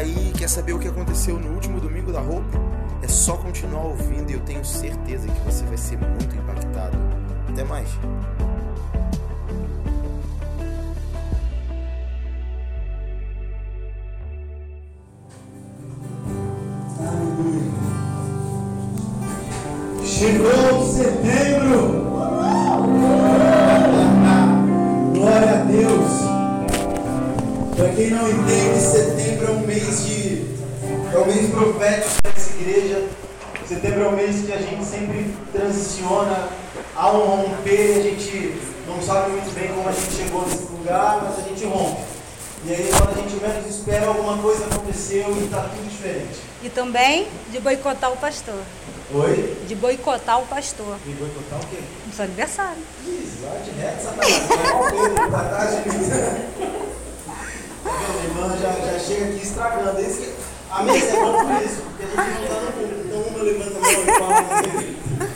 aí, quer saber o que aconteceu no último domingo da roupa? É só continuar ouvindo e eu tenho certeza que você vai ser muito impactado. Até mais. Chegou setembro! Glória a Deus! Para quem não entende, setembro é um mês de. é um mês profético dessa igreja. Setembro é um mês que a gente sempre transiciona a um romper, a gente não sabe muito bem como a gente chegou nesse lugar, mas a gente rompe. E aí quando a gente menos espera, alguma coisa aconteceu e está tudo diferente. E também de boicotar o pastor. Oi? De boicotar o pastor. E boicotar o quê? No seu aniversário. Ih, vai direto, Satanás. Vai ao Pedro, tá atrás de mim. Irmã? Já, já chega aqui estragando. Que, a mesa é boa por isso, porque a gente não tá no público. Então uma levanta a mão e fala.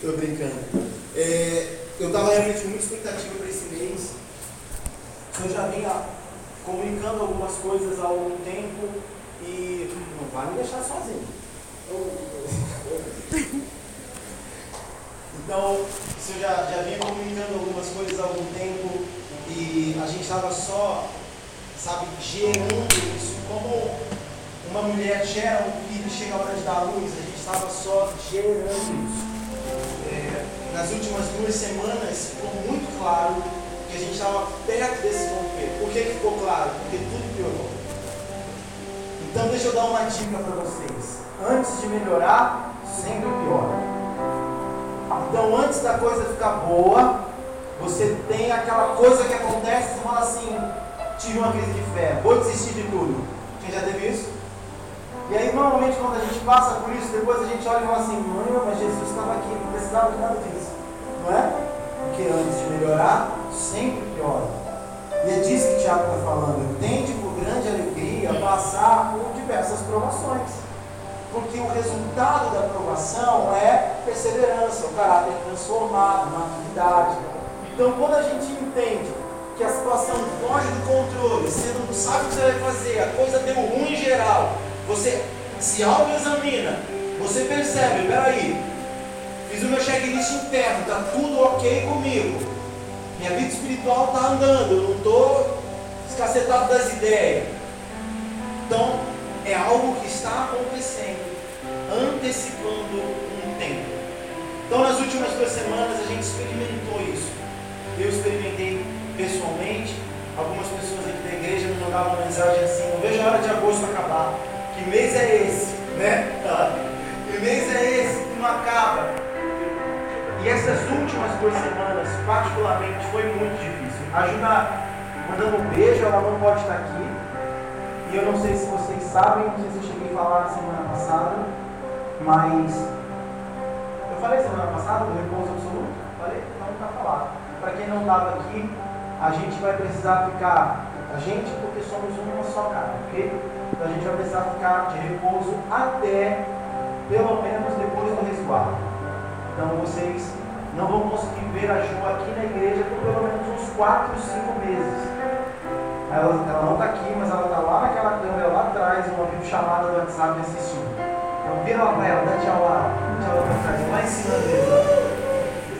Tô brincando. É, eu tava realmente com muita expectativa para esse mês. Eu já vinha comunicando algumas coisas há algum tempo e não vai me deixar sozinho. Então, eu já, já vinha comunicando algumas coisas há algum tempo e a gente estava só, sabe, gerando isso. Como uma mulher gera um filho e chega a hora de dar luz, a gente estava só gerando isso. É, nas últimas duas semanas ficou muito claro que a gente estava perto desse romper. Por que, ficou claro? Porque tudo piorou. Então deixa eu dar uma dica para vocês. Antes de melhorar, sempre piora. Então antes da coisa ficar boa, você tem aquela coisa que acontece, você fala assim, tive uma crise de fé, vou desistir de tudo. Quem já teve isso? E aí normalmente quando a gente passa por isso, depois a gente olha e fala assim, mano, mas Jesus estava aqui, não precisava de nada disso. Não é? Porque antes de melhorar, sempre piora. E é disso que Tiago está falando. Tende por grande alegria passar por diversas provações. Porque o resultado da provação é perseverança, o caráter transformado, maturidade. Então, quando a gente entende que a situação foge do controle, você não sabe o que você vai fazer, a coisa deu ruim em geral, você se auto-examina, você percebe, peraí, fiz o meu checklist interno, está tudo ok comigo. Minha vida espiritual está andando, eu não estou escacetado das ideias. Então, é algo que está acontecendo, antecipando um tempo. Então, nas últimas duas semanas, a gente experimentou isso. Eu experimentei pessoalmente, algumas pessoas aqui da igreja me mandavam mensagem assim: não vejo a hora de agosto acabar. Que mês é esse? Né? Que mês é esse que não acaba? E essas últimas duas semanas, particularmente, foi muito difícil. Ajuda mandando um beijo, ela não pode estar aqui. E eu não sei se vocês sabem, não sei se eu cheguei a falar na semana passada, mas eu falei semana passada do repouso absoluto? Falei? Então está falado. Para quem não estava aqui, a gente vai precisar ficar, a gente porque somos uma só carne, ok? Então a gente vai precisar ficar de repouso até pelo menos depois do resguardo. Então vocês não vão conseguir ver a Ju aqui na igreja por pelo menos uns 4, 5 meses. Ela, ela não está aqui, mas ela está lá naquela câmera lá atrás, uma videochamada do WhatsApp assistindo. Então vira lá ela, dá tchau lá, tchau lá para trás, lá em cima dele.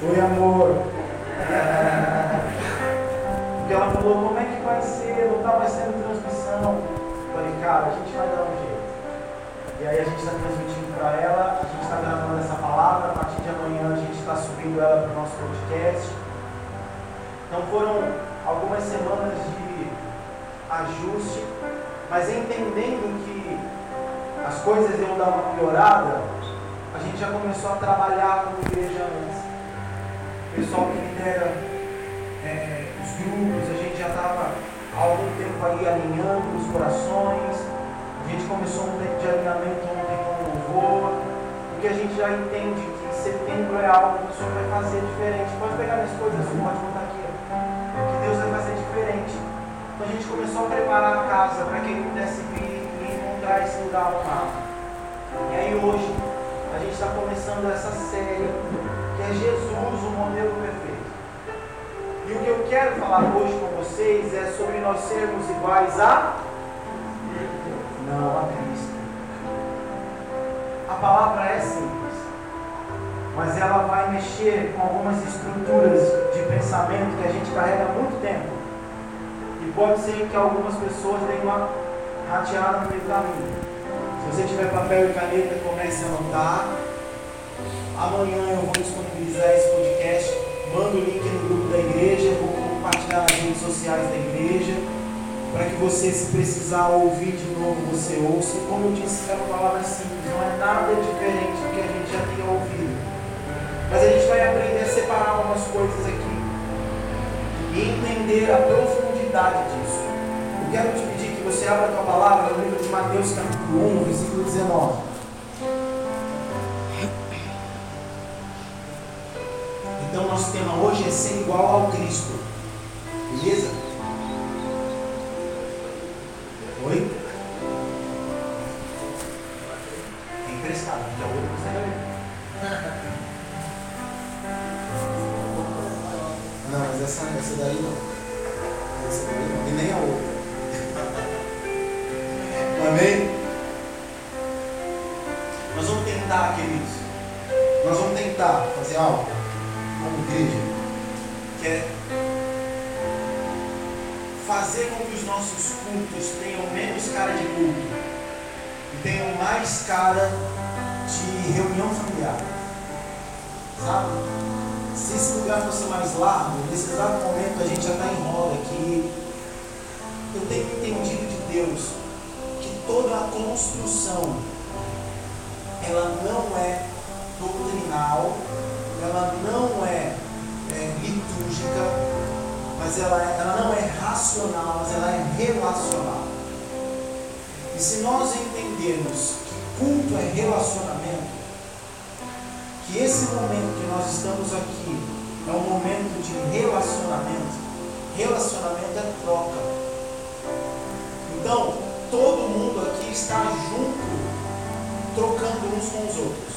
Oi amor. Porque ela falou, como é que vai ser? Não está mais sendo transmissão. Eu falei, cara, a gente vai dar um jeito. E aí a gente está transmitindo para ela, a gente está gravando essa palavra, a partir de amanhã a gente está subindo ela para o nosso podcast. Então foram algumas semanas de ajuste, mas entendendo que as coisas iam dar uma piorada, a gente já começou a trabalhar como igreja antes. O pessoal que lidera é, grupos, a gente já estava há algum tempo aí alinhando os corações, a gente começou um tempo de alinhamento ontem com o louvor, porque a gente já entende que setembro é algo que o Senhor vai fazer diferente. Pode pegar minhas coisas, pode botar aqui. Que Deus vai fazer diferente. Então a gente começou a preparar a casa para que ele pudesse vir e encontrar esse lugar amado. E aí hoje a gente está começando essa série que é Jesus, o modelo perfeito. E o que eu quero falar hoje com vocês é sobre nós sermos iguais a. Não, a Cristo. A palavra é simples, mas ela vai mexer com algumas estruturas de pensamento que a gente carrega há muito tempo. E pode ser que algumas pessoas tenham uma rateada no meio do caminho. Se você tiver papel e caneta, comece a anotar. Amanhã eu vou disponibilizar esse podcast. Manda o link no grupo da igreja, vou compartilhar nas redes sociais da igreja para que você, se precisar ouvir de novo, você ouça. Como eu disse, é uma palavra simples, não é nada diferente do que a gente já tenha ouvido. Mas a gente vai aprender a separar algumas coisas aqui e entender a profundidade disso. Eu quero te pedir que você abra a tua palavra no livro de Mateus, capítulo 1, versículo 19. Então, nosso tema hoje é ser igual ao Cristo. Beleza? Oi? Mas ela é relacional. E se nós entendermos que culto é relacionamento, que esse momento que nós estamos aqui é um momento de relacionamento, relacionamento é troca. Então, todo mundo aqui está junto, trocando uns com os outros.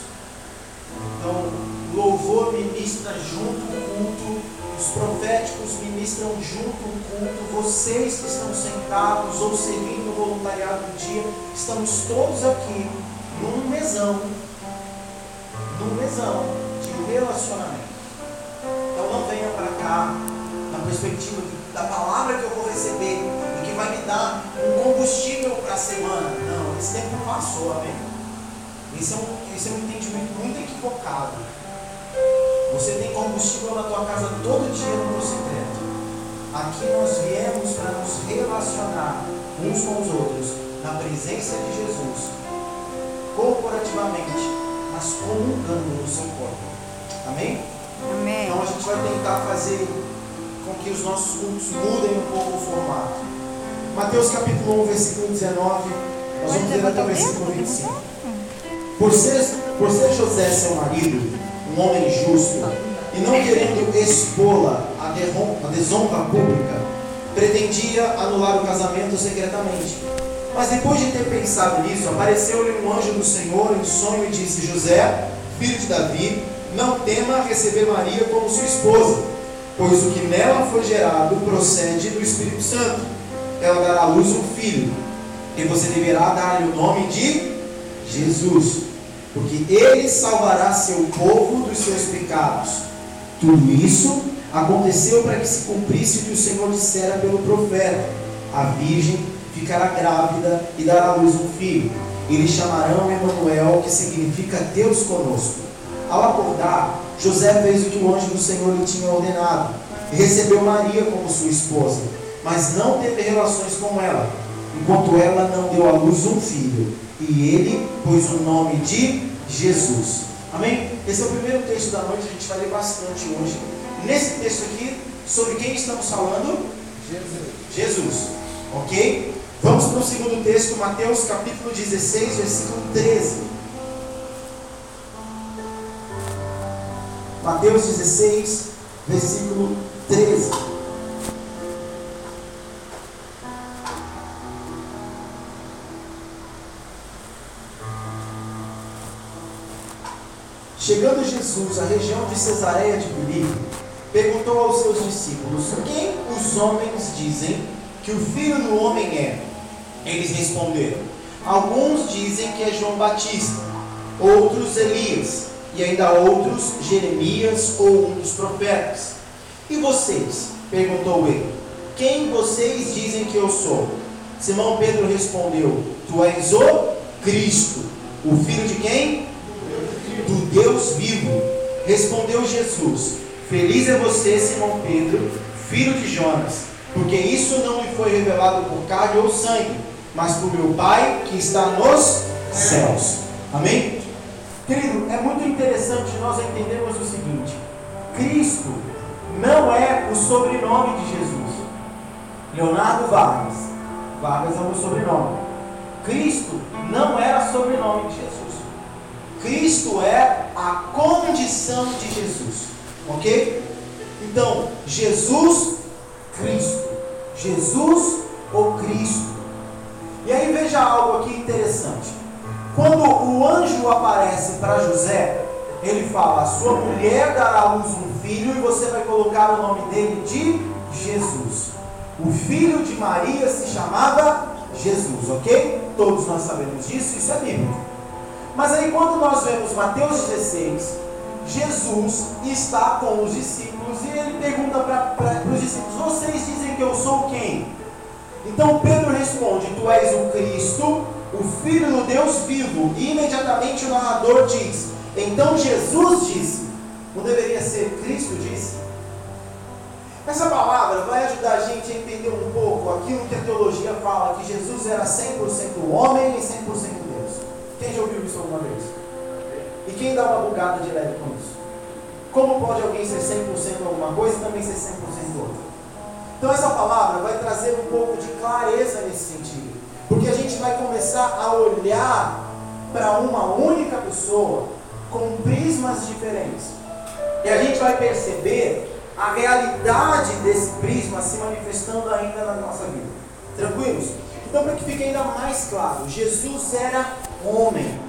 Então, louvor ministra junto o culto os proféticos ministram junto o culto, vocês que estão sentados ou servindo o voluntariado do dia, estamos todos aqui num mesão, num mesão de relacionamento. Então não venha para cá na perspectiva da palavra que eu vou receber e que vai me dar um combustível para a semana. Não, esse tempo passou, amém? Esse é um, esse é um entendimento muito equivocado. Você tem combustível na tua casa todo dia no teu secreto. Aqui nós viemos para nos relacionar uns com os outros na presença de Jesus, corporativamente, mas comungando no seu corpo. Amém? Amém. Então a gente vai tentar fazer com que os nossos cultos mudem um pouco o formato. Mateus capítulo 1, versículo 19. Nós vamos ler até o versículo 25. Por ser, por ser José seu marido, um homem justo, e não querendo expô-la à desonra pública, pretendia anular o casamento secretamente. Mas depois de ter pensado nisso, apareceu-lhe um anjo do Senhor em sonho e disse: José, filho de Davi, não tema receber Maria como sua esposa, pois o que nela foi gerado procede do Espírito Santo. Ela dará à luz um filho, e você deverá dar-lhe o nome de Jesus porque ele salvará seu povo dos seus pecados. Tudo isso aconteceu para que se cumprisse o que o Senhor dissera pelo profeta: a virgem ficará grávida e dará à luz um filho. Eles chamarão Emanuel, que significa Deus conosco. Ao acordar, José fez o que o anjo do Senhor lhe tinha ordenado e recebeu Maria como sua esposa, mas não teve relações com ela, enquanto ela não deu à luz um filho e ele pôs o nome de Jesus. Amém? Esse é o primeiro texto da noite, a gente vai ler bastante hoje. Nesse texto aqui, sobre quem estamos falando? Jesus. Jesus. Ok? Vamos para o segundo texto, Mateus capítulo 16, versículo 13. Mateus 16, versículo 13. Chegando Jesus à região de Cesareia de Filipe, perguntou aos seus discípulos: Quem os homens dizem que o filho do homem é? Eles responderam: Alguns dizem que é João Batista, outros Elias, e ainda outros Jeremias ou um dos profetas. E vocês? perguntou ele. Quem vocês dizem que eu sou? Simão Pedro respondeu: Tu és o Cristo, o filho de quem? Do Deus vivo. Respondeu Jesus: Feliz é você, Simão Pedro, filho de Jonas, porque isso não me foi revelado por carne ou sangue, mas por meu Pai que está nos céus. Amém? Querido, é muito interessante nós entendermos o seguinte: Cristo não é o sobrenome de Jesus. Leonardo Vargas. Vargas é o sobrenome. Cristo não era sobrenome de Jesus. Cristo é a condição de Jesus. Ok? Então, Jesus, Cristo. Jesus, o Cristo. E aí veja algo aqui interessante. Quando o anjo aparece para José, ele fala: sua mulher dará à luz um filho e você vai colocar o nome dele de Jesus. O filho de Maria se chamava Jesus, ok? Todos nós sabemos disso, isso é bíblico. Mas aí quando nós vemos Mateus 16, Jesus está com os discípulos e ele pergunta para os discípulos: Vocês dizem que eu sou quem? Então Pedro responde: Tu és o Cristo, o Filho do Deus vivo. E imediatamente o narrador diz: Então Jesus disse: Não deveria ser Cristo disse? Essa palavra vai ajudar a gente a entender um pouco aquilo que a teologia fala, que Jesus era 100% homem e 100% Deus. Quem já ouviu isso alguma vez? E quem dá uma bugada de leve com isso? Como pode alguém ser 100% alguma coisa e também ser 100% outra? Então essa palavra vai trazer um pouco de clareza nesse sentido. Porque a gente vai começar a olhar para uma única pessoa com prismas diferentes. E a gente vai perceber a realidade desse prisma se manifestando ainda na nossa vida. Tranquilos? Então, para que fique ainda mais claro, Jesus era homem.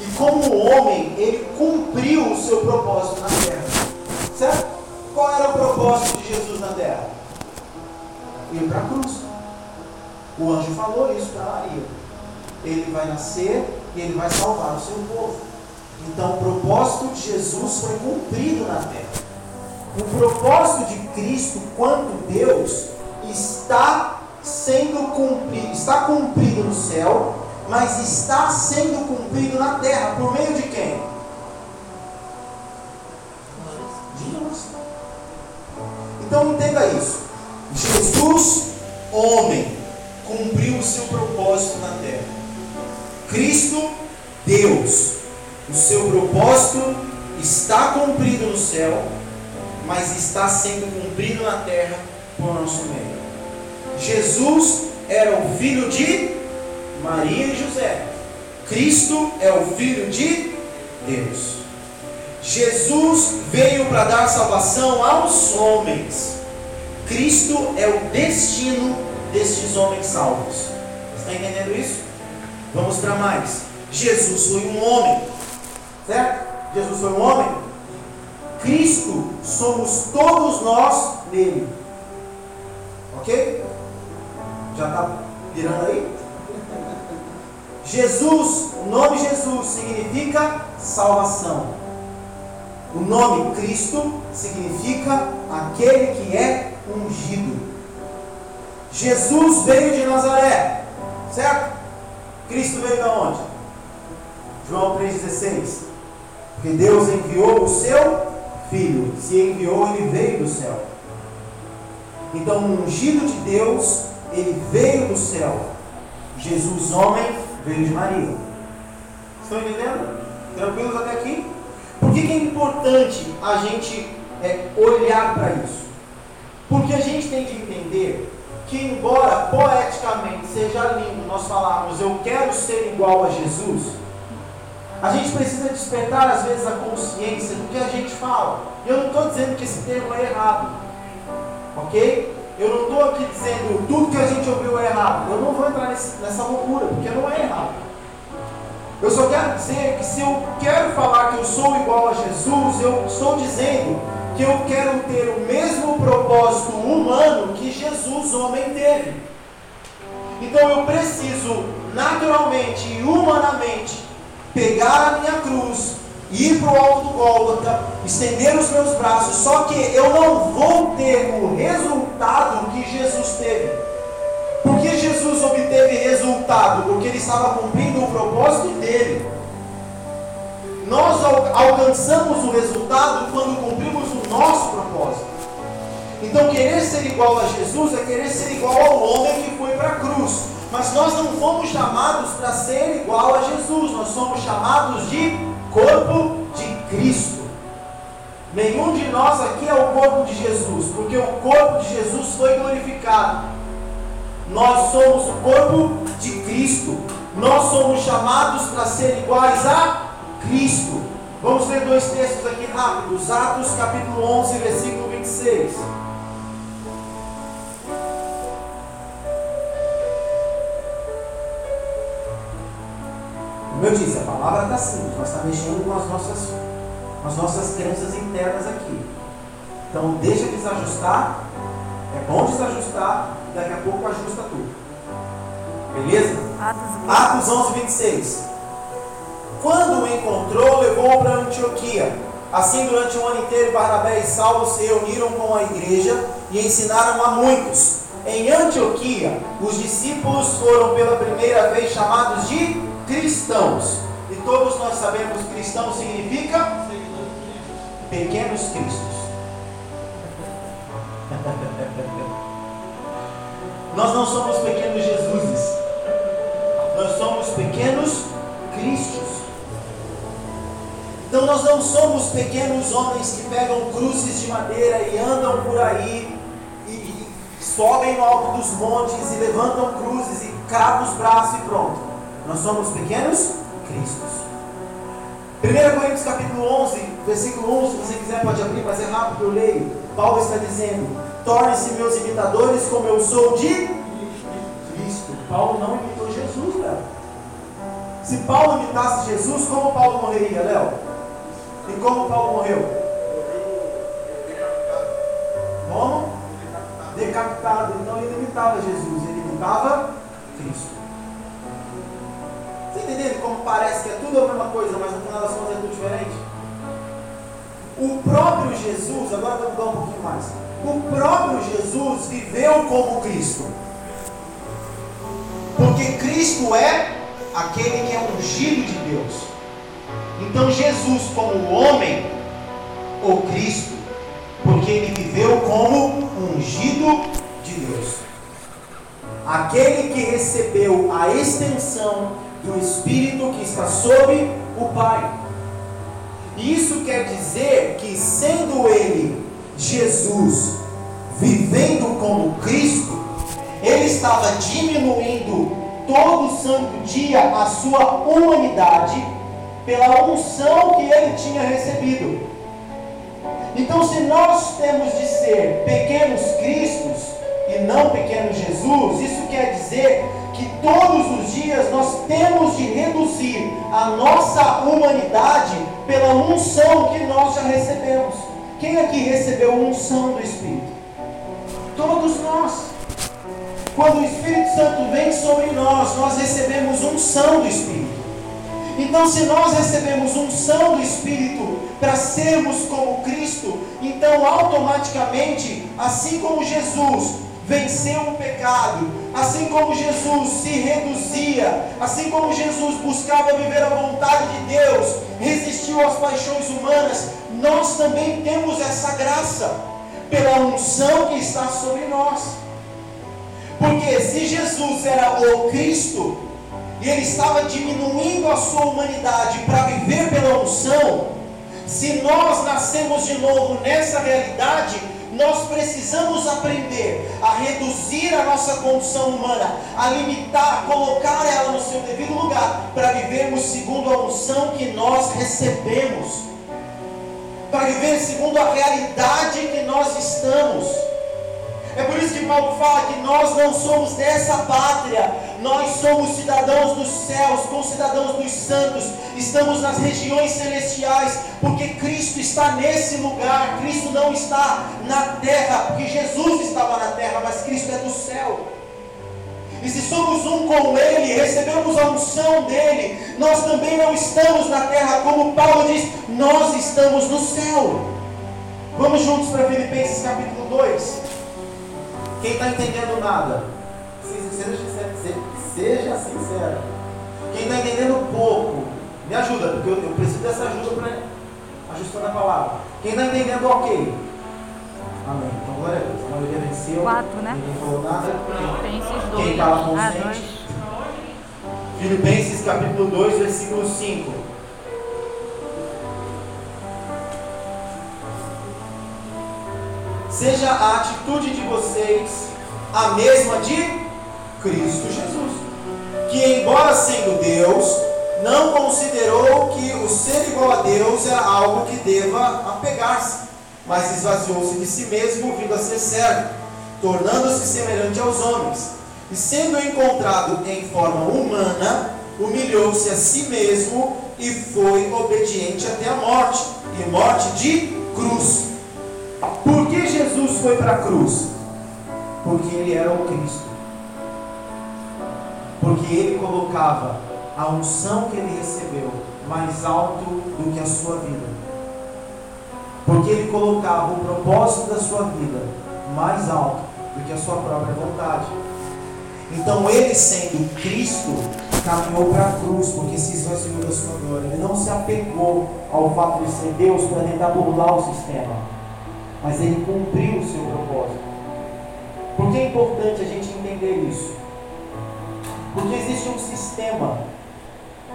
E como homem, ele cumpriu o seu propósito na terra. Certo? Qual era o propósito de Jesus na terra? Ir para a cruz. O anjo falou isso para Maria. Ele vai nascer e ele vai salvar o seu povo. Então o propósito de Jesus foi cumprido na terra. O propósito de Cristo, quanto Deus, está sendo cumprido, está cumprido no céu, mas está sendo cumprido na terra. Por meio de quem? De nós. Então entenda isso. Jesus, homem, cumpriu o seu propósito na terra. Cristo, Deus, o seu propósito está cumprido no céu, mas está sendo cumprido na terra por nosso meio. Jesus era o filho de Maria e José. Cristo é o filho de Deus. Jesus veio para dar salvação aos homens. Cristo é o destino destes homens salvos. Está entendendo isso? Vamos para mais. Jesus foi um homem. Certo? Jesus foi um homem. Cristo somos todos nós nele. Ok? Já está virando aí? Jesus, o nome Jesus significa salvação. O nome Cristo significa aquele que é ungido. Jesus veio de Nazaré, certo? Cristo veio de onde? João 3,16. Porque Deus enviou o seu Filho. Se enviou, ele veio do céu. Então, o ungido de Deus, ele veio do céu. Jesus, homem, veio de Maria. Estão entendendo? Tranquilos até aqui? Por que, que é importante a gente é, olhar para isso? Porque a gente tem que entender que, embora poeticamente seja lindo nós falarmos eu quero ser igual a Jesus, a gente precisa despertar às vezes a consciência do que a gente fala. E eu não estou dizendo que esse termo é errado, ok? Eu não estou aqui dizendo tudo que a gente ouviu é errado. Eu não vou entrar nesse, nessa loucura, porque não é errado. Eu só quero dizer que se eu quero falar que eu sou igual a Jesus, eu estou dizendo que eu quero ter o mesmo propósito humano que Jesus, homem, teve. Então eu preciso naturalmente e humanamente pegar a minha cruz, ir para o alto do Gólgota, estender os meus braços, só que eu não vou ter o resultado que Jesus teve. Por que Jesus obteve resultado? Porque ele estava cumprindo o propósito dele. Nós alcançamos o resultado quando cumprimos o nosso propósito. Então, querer ser igual a Jesus é querer ser igual ao homem que foi para a cruz. Mas nós não fomos chamados para ser igual a Jesus, nós somos chamados de corpo de Cristo. Nenhum de nós aqui é o corpo de Jesus, porque o corpo de Jesus foi glorificado. Nós somos o corpo de Cristo. Nós somos chamados para ser iguais a Cristo. Vamos ler dois textos aqui rápidos. Atos capítulo 11, versículo 26. Como eu disse, a palavra está simples, mas está mexendo com as nossas, com as nossas crenças internas aqui. Então deixa desajustar, é bom desajustar, e daqui a pouco ajusta tudo. Beleza? Atos 11, 26. Quando o encontrou, levou-o para Antioquia. Assim, durante um ano inteiro, Barnabé e Saulo se reuniram com a igreja e ensinaram a muitos. Em Antioquia, os discípulos foram pela primeira vez chamados de cristãos. E todos nós sabemos que cristão significa pequenos cristos. nós não somos pequenos Jesuses. Nós somos pequenos Cristos. Então nós não somos pequenos homens que pegam cruzes de madeira e andam por aí e, e sobem no alto dos montes e levantam cruzes e cravam os braços e pronto. Nós somos pequenos Cristos. 1 Coríntios capítulo 11, versículo 1, se você quiser pode abrir, mas é rápido, eu leio. Paulo está dizendo: Tornem-se meus imitadores como eu sou de Cristo. Paulo não imitou Jesus, Léo. Se Paulo imitasse Jesus, como Paulo morreria, Léo? E como Paulo morreu? Como? Decapitado. Então ele imitava Jesus, ele imitava Cristo entendendo como parece que é tudo a mesma coisa, mas no final das contas é tudo diferente? O próprio Jesus, agora vamos mudar um pouquinho mais. O próprio Jesus viveu como Cristo. Porque Cristo é aquele que é ungido de Deus. Então Jesus, como homem, ou Cristo, porque ele viveu como ungido de Deus. Aquele que recebeu a extensão do Espírito que está sobre o Pai. Isso quer dizer que, sendo Ele, Jesus, vivendo como Cristo, Ele estava diminuindo todo santo dia a sua humanidade pela unção que Ele tinha recebido. Então, se nós temos de ser pequenos Cristos e não pequeno Jesus, isso quer dizer que todos os dias nós temos de reduzir a nossa humanidade pela unção que nós já recebemos. Quem aqui recebeu unção do Espírito? Todos nós. Quando o Espírito Santo vem sobre nós, nós recebemos unção do Espírito. Então, se nós recebemos unção do Espírito para sermos como Cristo, então automaticamente, assim como Jesus venceu o pecado, assim como Jesus se reduzia, assim como Jesus buscava viver a vontade de Deus, resistiu às paixões humanas, nós também temos essa graça pela unção que está sobre nós. Porque se Jesus era o Cristo, e ele estava diminuindo a sua humanidade para viver pela unção, se nós nascemos de novo nessa realidade, nós precisamos aprender a reduzir a nossa condição humana, a limitar, colocar ela no seu devido lugar, para vivermos segundo a unção que nós recebemos, para viver segundo a realidade que nós estamos. É por isso que Paulo fala que nós não somos dessa pátria, nós somos cidadãos dos céus, concidadãos dos santos, estamos nas regiões celestiais, porque Cristo está nesse lugar. Cristo não está na terra, porque Jesus estava na terra, mas Cristo é do céu. E se somos um com Ele, recebemos a unção dele, nós também não estamos na terra, como Paulo diz, nós estamos no céu. Vamos juntos para Filipenses capítulo 2. Quem está entendendo nada? Seja, seja sincero. Quem está entendendo pouco, me ajuda, porque eu, eu preciso dessa ajuda para ajustar a palavra. Quem está entendendo, ok. Amém. Então, glória a Deus. A maioria venceu. Quatro, né? Ninguém falou nada. Filipenses Quem 2. estava Ah, consciente? dois. Filipenses capítulo 2, versículo 5. Seja a atitude de vocês a mesma de Cristo Jesus, que, embora sendo Deus, não considerou que o ser igual a Deus era algo que deva apegar-se, mas esvaziou-se de si mesmo, vindo a ser servo, tornando-se semelhante aos homens, e sendo encontrado em forma humana, humilhou-se a si mesmo e foi obediente até a morte, e morte de cruz. Por que Jesus foi para a cruz? Porque ele era o Cristo. Porque ele colocava a unção que ele recebeu mais alto do que a sua vida. Porque ele colocava o propósito da sua vida mais alto do que a sua própria vontade. Então ele sendo Cristo, caminhou para a cruz porque se esvaziou da sua glória. Ele não se apegou ao fato de ser Deus para tentar burlar o sistema mas ele cumpriu o seu propósito. Por que é importante a gente entender isso? Porque existe um sistema,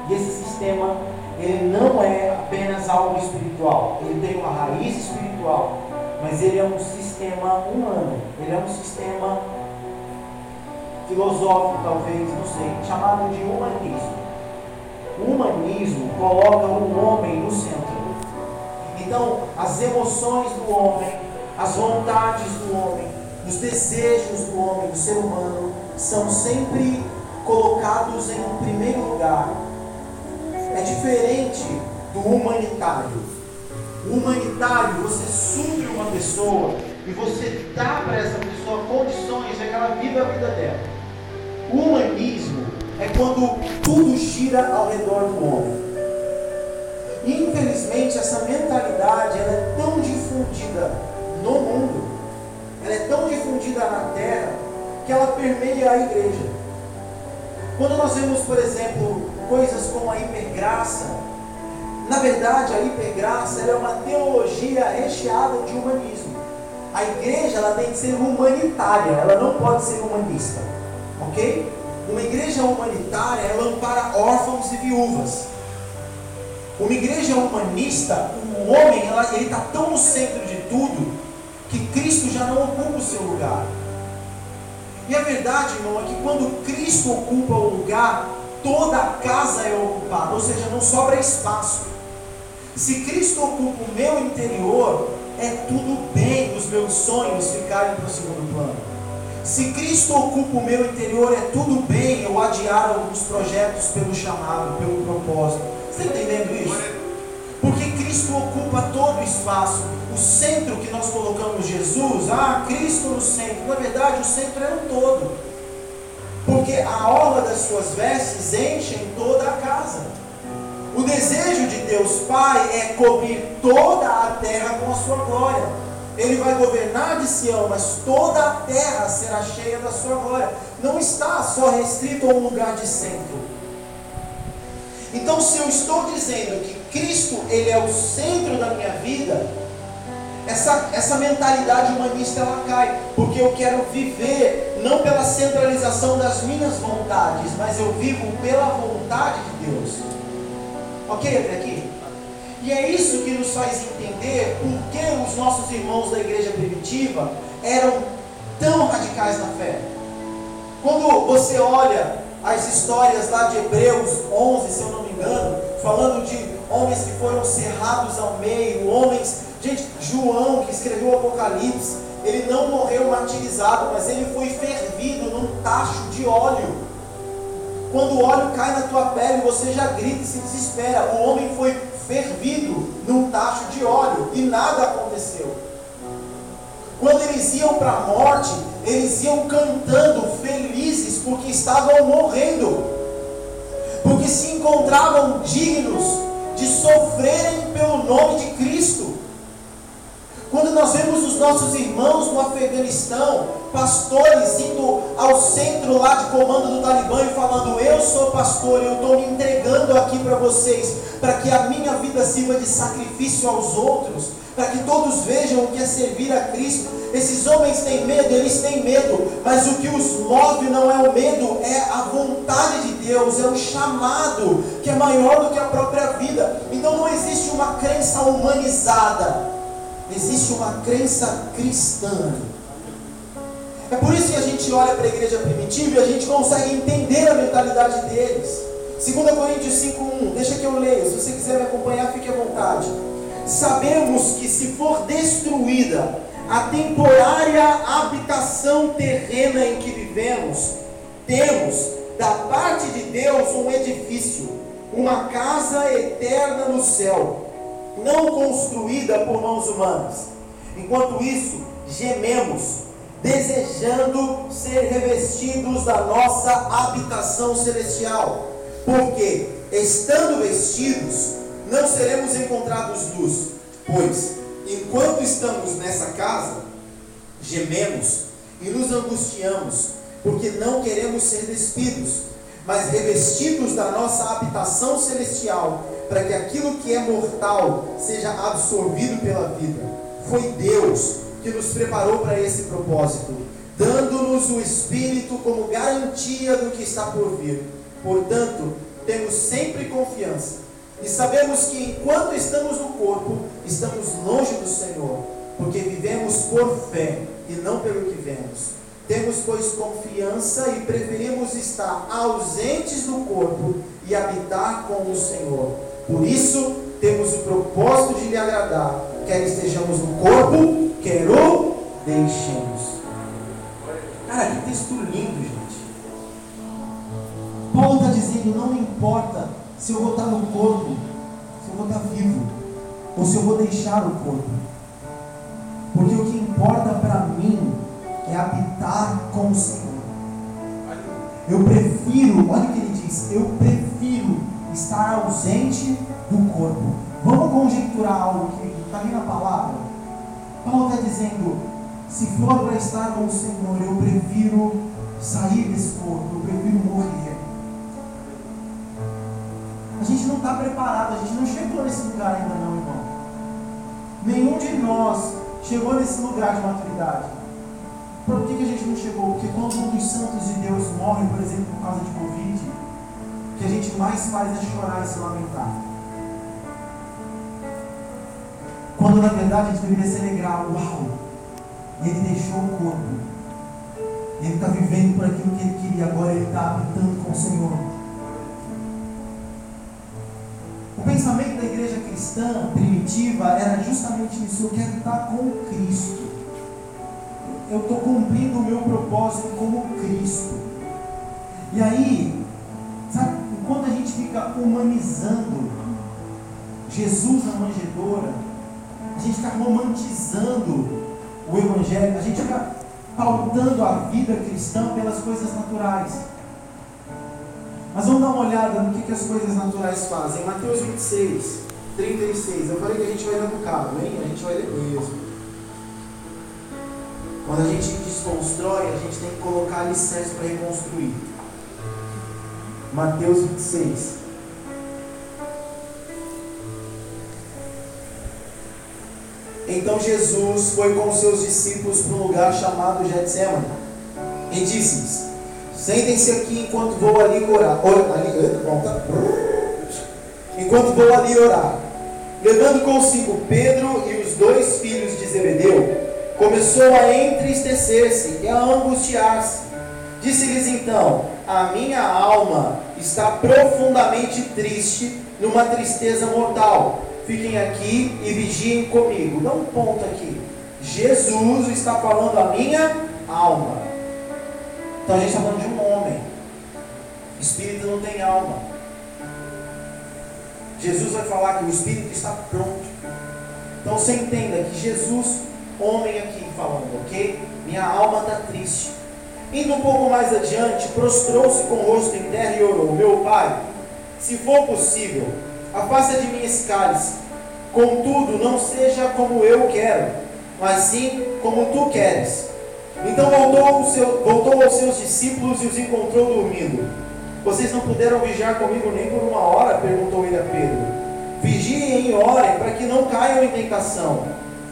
e esse sistema ele não é apenas algo espiritual, ele tem uma raiz espiritual, mas ele é um sistema humano, ele é um sistema filosófico, talvez, não sei, chamado de humanismo. O humanismo coloca o homem no centro. Então, as emoções do homem, as vontades do homem, os desejos do homem, do ser humano, são sempre colocados em primeiro lugar. É diferente do humanitário. O humanitário, você supre uma pessoa e você dá para essa pessoa condições de que ela viva a vida dela. O humanismo é quando tudo gira ao redor do homem. Infelizmente, essa mentalidade ela é tão difundida no mundo, ela é tão difundida na terra, que ela permeia a igreja. Quando nós vemos, por exemplo, coisas como a hipergraça, na verdade, a hipergraça é uma teologia recheada de humanismo. A igreja ela tem que ser humanitária, ela não pode ser humanista, ok? Uma igreja humanitária ela ampara órfãos e viúvas. Uma igreja humanista, o homem, ela, ele está tão no centro de tudo que Cristo já não ocupa o seu lugar. E a verdade, irmão, é que quando Cristo ocupa o lugar, toda a casa é ocupada, ou seja, não sobra espaço. Se Cristo ocupa o meu interior, é tudo bem os meus sonhos ficarem para o segundo plano. Se Cristo ocupa o meu interior, é tudo bem eu adiar alguns projetos pelo chamado, pelo propósito. Você está entendendo isso? Ocupa todo o espaço. O centro que nós colocamos Jesus, ah, Cristo no centro. Na verdade, o centro é o todo. Porque a orla das suas vestes enchem toda a casa. O desejo de Deus Pai é cobrir toda a terra com a sua glória. Ele vai governar de Sião, mas toda a terra será cheia da sua glória. Não está só restrito a um lugar de centro. Então, se eu estou dizendo que Cristo ele é o centro da minha vida, essa, essa mentalidade humanista ela cai, porque eu quero viver não pela centralização das minhas vontades, mas eu vivo pela vontade de Deus. Ok até aqui? E é isso que nos faz entender por que os nossos irmãos da igreja primitiva eram tão radicais na fé. Quando você olha as histórias lá de Hebreus 11, se eu não me engano, falando de homens que foram cerrados ao meio, homens, gente, João que escreveu o Apocalipse, ele não morreu martirizado, mas ele foi fervido num tacho de óleo. Quando o óleo cai na tua pele, você já grita e se desespera. O homem foi fervido num tacho de óleo e nada aconteceu. Quando eles iam para a morte, eles iam cantando, felizes, porque estavam morrendo, porque se encontravam dignos de sofrerem pelo nome de Cristo. Quando nós vemos os nossos irmãos no Afeganistão, pastores indo ao centro lá de comando do Talibã e falando: Eu sou pastor, eu estou me entregando aqui para vocês, para que a minha vida sirva de sacrifício aos outros, para que todos vejam o que é servir a Cristo. Esses homens têm medo, eles têm medo, mas o que os move não é o medo, é a vontade de Deus, é o chamado que é maior do que a própria vida. Então não existe uma crença humanizada existe uma crença cristã. É por isso que a gente olha para a igreja primitiva e a gente consegue entender a mentalidade deles. 2 Coríntios 5,1, deixa que eu leia, se você quiser me acompanhar, fique à vontade. Sabemos que se for destruída a temporária habitação terrena em que vivemos, temos da parte de Deus um edifício, uma casa eterna no céu não construída por mãos humanas. Enquanto isso, gememos, desejando ser revestidos da nossa habitação celestial. Porque, estando vestidos, não seremos encontrados luz. Pois, enquanto estamos nessa casa, gememos e nos angustiamos, porque não queremos ser despidos, mas revestidos da nossa habitação celestial para que aquilo que é mortal seja absorvido pela vida. Foi Deus que nos preparou para esse propósito, dando-nos o Espírito como garantia do que está por vir. Portanto, temos sempre confiança e sabemos que enquanto estamos no corpo, estamos longe do Senhor, porque vivemos por fé e não pelo que vemos. Temos, pois, confiança e preferimos estar ausentes do corpo e habitar com o Senhor. Por isso, temos o propósito de lhe agradar, quer estejamos no corpo, quer o deixemos. Cara, que texto lindo, gente. Paulo está dizendo: não importa se eu vou estar no corpo, se eu vou estar vivo, ou se eu vou deixar o corpo. Porque o que importa para mim é habitar com o Senhor. Eu prefiro, olha o que ele diz, eu prefiro estar ausente do corpo. Vamos conjecturar algo que está ali na palavra? Paulo está dizendo: se for para estar com o Senhor, eu prefiro sair desse corpo, eu prefiro morrer. A gente não está preparado, a gente não chegou nesse lugar ainda, não, irmão. Nenhum de nós chegou nesse lugar de maturidade. Por que, que a gente não chegou? Porque quando um dos santos de Deus morre, por exemplo, por causa de Covid, que a gente mais faz é chorar e se lamentar. Quando na verdade a gente deveria se alegrar, uau! Ele deixou o corpo. Ele está vivendo por aquilo que ele queria, agora ele está habitando com o Senhor. O pensamento da igreja cristã primitiva era justamente isso: eu quero estar com Cristo. Eu estou cumprindo o meu propósito como Cristo. E aí, sabe, quando a gente fica humanizando Jesus na manjedoura, a gente fica romantizando o Evangelho, a gente fica pautando a vida cristã pelas coisas naturais. Mas vamos dar uma olhada no que, que as coisas naturais fazem. Mateus 26, 36. Eu falei que a gente vai ler no carro, hein? A gente vai ler mesmo. Quando a gente desconstrói, a gente tem que colocar alicerce para reconstruir. Mateus 26. Então Jesus foi com seus discípulos para um lugar chamado Getsemane e disse-lhes: Sentem-se aqui enquanto vou ali orar. ali, tá. Enquanto vou ali orar. Levando consigo Pedro e os dois filhos de Zebedeu, começou a entristecer-se e a angustiar-se. Disse-lhes então: A minha alma está profundamente triste, numa tristeza mortal. Fiquem aqui e vigiem comigo. Dá um ponto aqui. Jesus está falando a minha alma. Então a gente está falando de um homem. Espírito não tem alma. Jesus vai falar que o espírito está pronto. Então você entenda que Jesus homem aqui falando, ok? Minha alma está triste. Indo um pouco mais adiante, prostrou-se com o rosto em terra e orou: Meu pai, se for possível, afasta de mim esse cálice. Contudo, não seja como eu quero, mas sim como tu queres. Então voltou, seu, voltou aos seus discípulos e os encontrou dormindo. Vocês não puderam vigiar comigo nem por uma hora? perguntou ele a Pedro. Vigiem e orem para que não caiam em tentação.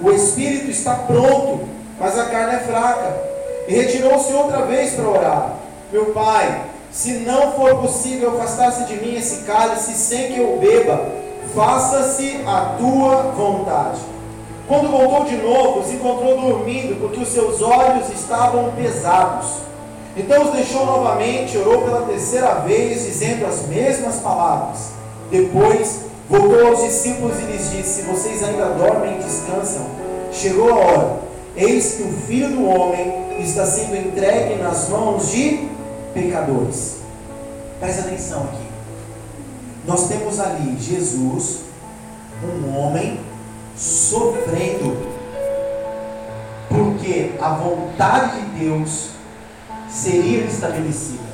O espírito está pronto, mas a carne é fraca. E retirou-se outra vez para orar. Meu pai, se não for possível afastar-se de mim esse cálice sem que eu beba, faça-se a tua vontade. Quando voltou de novo, os encontrou dormindo, porque os seus olhos estavam pesados. Então os deixou novamente, orou pela terceira vez, dizendo as mesmas palavras. Depois voltou aos discípulos e lhes disse: Vocês ainda dormem e descansam? Chegou a hora, eis que o filho do homem está sendo entregue nas mãos de pecadores. Presta atenção aqui. Nós temos ali Jesus, um homem sofrendo, porque a vontade de Deus seria estabelecida.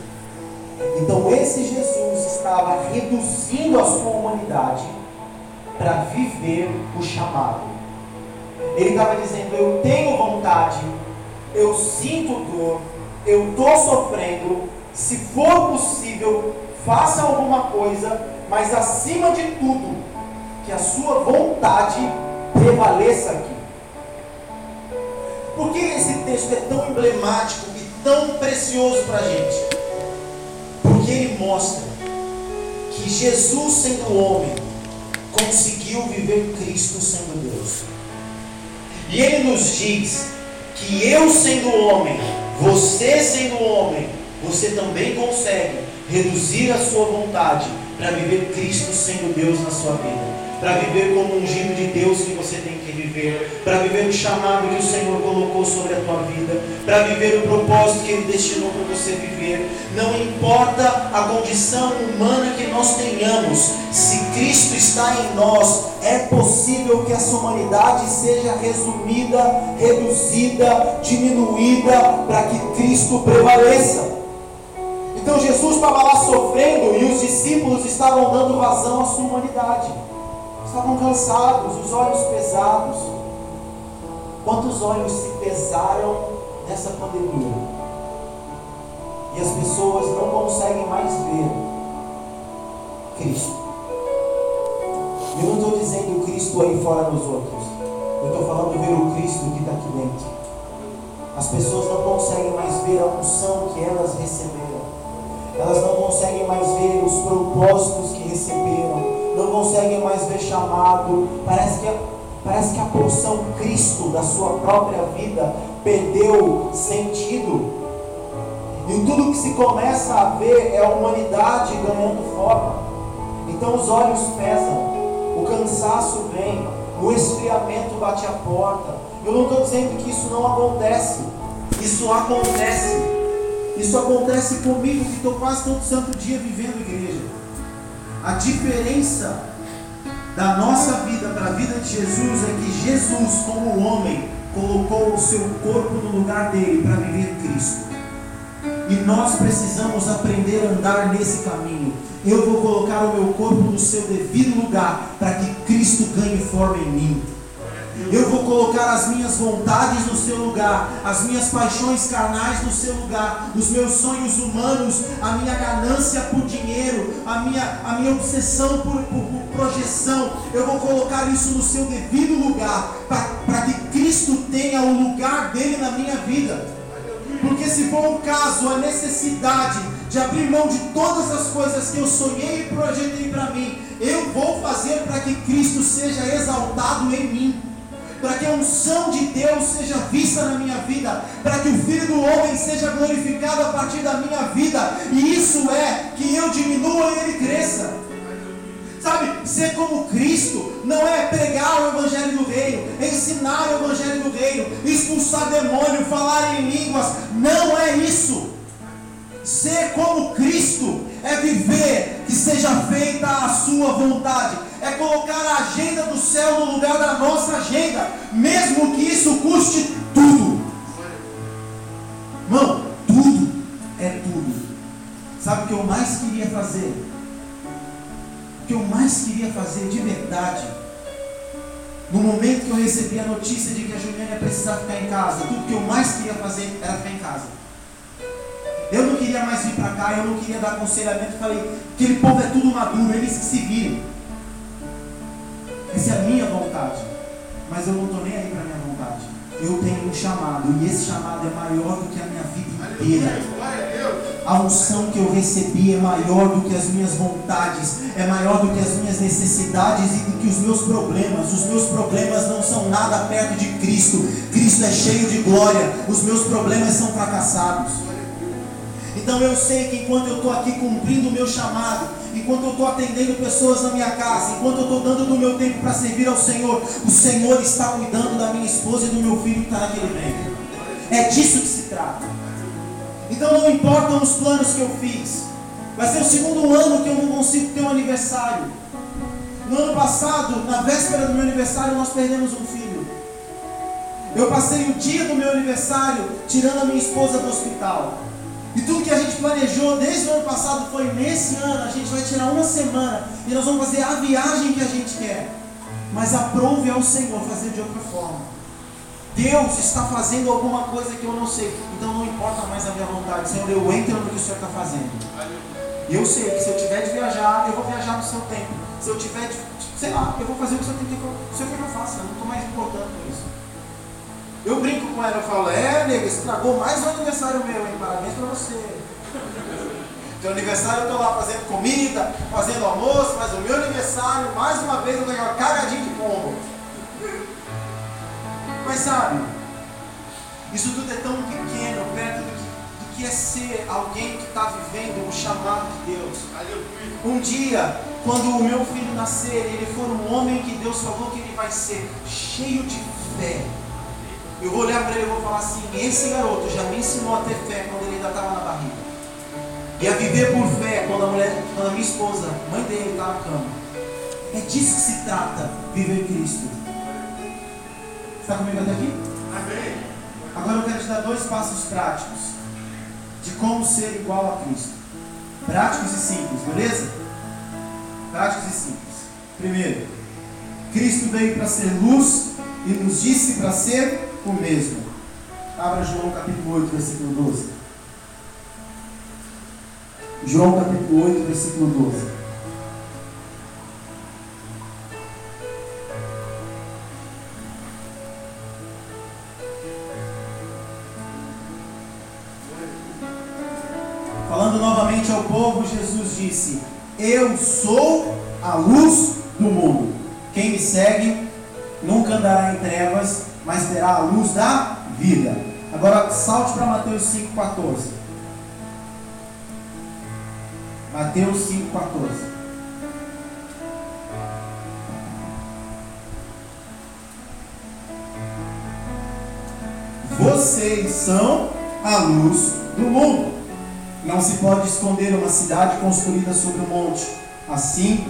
Então esse Jesus estava reduzindo a sua humanidade para viver o chamado. Ele estava dizendo: Eu tenho vontade, eu sinto dor, eu estou sofrendo. Se for possível, faça alguma coisa, mas acima de tudo, que a sua vontade prevaleça aqui. Por que esse texto é tão emblemático e tão precioso para a gente? Porque ele mostra que Jesus, sendo homem, conseguiu viver Cristo sendo Deus. E ele nos diz que eu sendo homem, você sendo homem, você também consegue reduzir a sua vontade para viver Cristo sendo Deus na sua vida para viver como um ungido de Deus que você tem que viver, para viver o chamado que o Senhor colocou sobre a tua vida, para viver o propósito que Ele destinou para você viver. Não importa a condição humana que nós tenhamos, se Cristo está em nós, é possível que essa humanidade seja resumida, reduzida, diminuída, para que Cristo prevaleça. Então Jesus estava lá sofrendo e os discípulos estavam dando vazão à sua humanidade estavam cansados, os olhos pesados. Quantos olhos se pesaram nessa pandemia? E as pessoas não conseguem mais ver Cristo. Eu não estou dizendo Cristo aí fora nos outros. Eu estou falando ver o Cristo que está aqui dentro. As pessoas não conseguem mais ver a unção que elas receberam. Elas não conseguem mais ver os propósitos que receberam não conseguem mais ver chamado, parece que, parece que a porção Cristo da sua própria vida perdeu sentido. E tudo que se começa a ver é a humanidade ganhando forma. Então os olhos pesam, o cansaço vem, o esfriamento bate a porta. Eu não estou dizendo que isso não acontece, isso acontece. Isso acontece comigo que estou quase todo santo dia vivendo igreja. A diferença da nossa vida para a vida de Jesus é que Jesus, como homem, colocou o seu corpo no lugar dele para viver Cristo. E nós precisamos aprender a andar nesse caminho. Eu vou colocar o meu corpo no seu devido lugar para que Cristo ganhe forma em mim. Eu vou colocar as minhas vontades no seu lugar, as minhas paixões carnais no seu lugar, os meus sonhos humanos, a minha ganância por dinheiro, a minha, a minha obsessão por, por, por projeção. Eu vou colocar isso no seu devido lugar, para que Cristo tenha o lugar dele na minha vida. Porque se for o caso, a necessidade de abrir mão de todas as coisas que eu sonhei e projetei para mim, eu vou fazer para que Cristo seja exaltado em mim para que a unção de Deus seja vista na minha vida, para que o Filho do Homem seja glorificado a partir da minha vida, e isso é que eu diminua e ele cresça. Sabe, ser como Cristo não é pregar o Evangelho do Reino, ensinar o Evangelho do Reino, expulsar demônio, falar em línguas, não é isso. Ser como Cristo é viver que seja feita a sua vontade, é colocar a agenda do céu no lugar da nossa agenda mesmo que isso custe tudo. Irmão, tudo é tudo. Sabe o que eu mais queria fazer? O que eu mais queria fazer de verdade? No momento que eu recebi a notícia de que a Juliana ia precisar ficar em casa, tudo que eu mais queria fazer era ficar em casa. Eu não queria mais vir para cá, eu não queria dar aconselhamento. Falei, aquele povo é tudo maduro, eles que se viram. Essa é a minha vontade. Mas eu não estou nem aí para a minha vontade. Eu tenho um chamado, e esse chamado é maior do que a minha vida inteira. A unção que eu recebi é maior do que as minhas vontades, é maior do que as minhas necessidades e do que os meus problemas. Os meus problemas não são nada perto de Cristo. Cristo é cheio de glória. Os meus problemas são fracassados. Então eu sei que enquanto eu estou aqui cumprindo o meu chamado, enquanto eu estou atendendo pessoas na minha casa, enquanto eu estou dando do meu tempo para servir ao Senhor, o Senhor está cuidando da minha esposa e do meu filho que está naquele meio. É disso que se trata. Então não importam os planos que eu fiz. Vai ser o segundo ano que eu não consigo ter um aniversário. No ano passado, na véspera do meu aniversário, nós perdemos um filho. Eu passei o dia do meu aniversário tirando a minha esposa do hospital. E tudo que a gente planejou desde o ano passado foi nesse ano, a gente vai tirar uma semana e nós vamos fazer a viagem que a gente quer. Mas aprove ao Senhor fazer de outra forma. Deus está fazendo alguma coisa que eu não sei. Então não importa mais a minha vontade. Senhor, eu entro no que o Senhor está fazendo. Eu sei que se eu tiver de viajar, eu vou viajar no seu tempo. Se eu tiver de, sei lá, eu vou fazer o que o Senhor tem que, o Senhor quer que eu faça. Eu não estou mais importando com isso. Eu brinco com ela, eu falo, é, nega, estragou mais um aniversário meu, hein? Parabéns pra você. Teu aniversário eu tô lá fazendo comida, fazendo almoço, mas o meu aniversário, mais uma vez, eu tenho uma cagadinha de pombo. Mas sabe, isso tudo é tão pequeno perto do que, do que é ser alguém que está vivendo o chamado de Deus. Um dia, quando o meu filho nascer, ele for um homem que Deus falou que ele vai ser, cheio de fé eu vou olhar para ele e vou falar assim: esse garoto já me ensinou a ter fé quando ele ainda estava na barriga. E a viver por fé quando a mulher, quando a minha esposa, mãe dele, está na cama. É disso que se trata viver Cristo. Está comigo até aqui? Amém. Agora eu quero te dar dois passos práticos de como ser igual a Cristo. Práticos e simples, beleza? Práticos e simples. Primeiro, Cristo veio para ser luz e nos disse para ser o mesmo. Abra João capítulo 8, versículo 12. João capítulo 8, versículo 12. Falando novamente ao povo, Jesus disse: Eu sou a luz do mundo. Quem me segue nunca andará em trevas, mas terá a luz da vida. Agora salte para Mateus 5,14. Mateus 5,14. Vocês são a luz do mundo. Não se pode esconder uma cidade construída sobre um monte. Assim,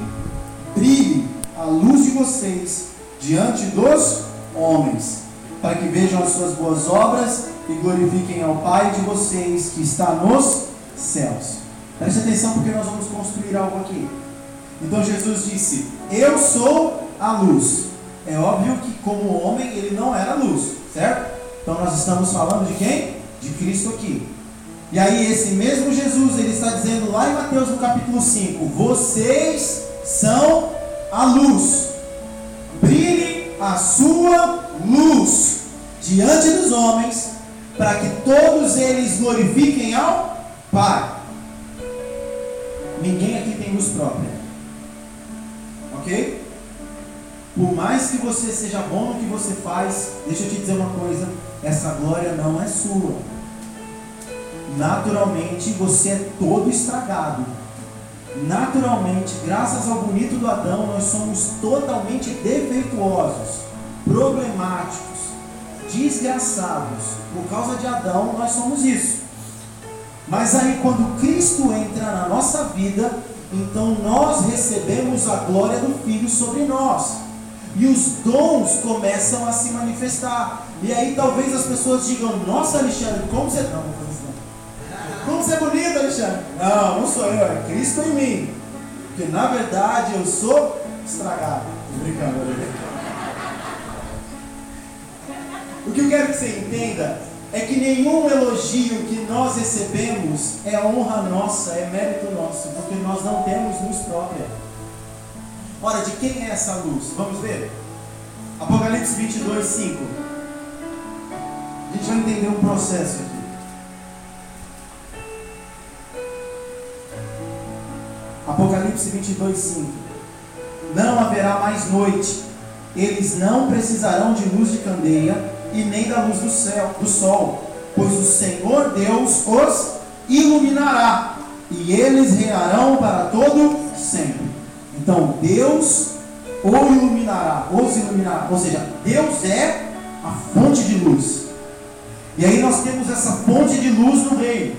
brilhe a luz de vocês diante dos homens, para que vejam as suas boas obras e glorifiquem ao Pai de vocês que está nos céus. Preste atenção porque nós vamos construir algo aqui. Então Jesus disse: Eu sou a luz. É óbvio que, como homem, ele não era luz, certo? Então nós estamos falando de quem? De Cristo aqui. E aí, esse mesmo Jesus, ele está dizendo lá em Mateus no capítulo 5: Vocês são a luz. A sua luz diante dos homens, para que todos eles glorifiquem ao Pai. Ninguém aqui tem luz própria. Ok? Por mais que você seja bom no que você faz, deixa eu te dizer uma coisa: essa glória não é sua. Naturalmente você é todo estragado. Naturalmente, graças ao bonito do Adão, nós somos totalmente defeituosos problemáticos, desgraçados. Por causa de Adão, nós somos isso. Mas aí, quando Cristo entra na nossa vida, então nós recebemos a glória do Filho sobre nós. e os dons começam a se manifestar. E aí talvez as pessoas digam: Nossa, Alexandre, como você. Não. Como você é bonito, Alexandre? Não, não sou eu, é Cristo em mim. Porque na verdade eu sou estragado. Tô brincando, O que eu quero que você entenda é que nenhum elogio que nós recebemos é honra nossa, é mérito nosso, porque nós não temos luz própria. Ora, de quem é essa luz? Vamos ver? Apocalipse 22, 5. A gente vai entender um processo aqui. 22, 5. Não haverá mais noite, eles não precisarão de luz de candeia e nem da luz do céu, do sol, pois o Senhor Deus os iluminará e eles reinarão para todo sempre. Então Deus o iluminará, os iluminará, ou seja, Deus é a fonte de luz. E aí nós temos essa fonte de luz no reino.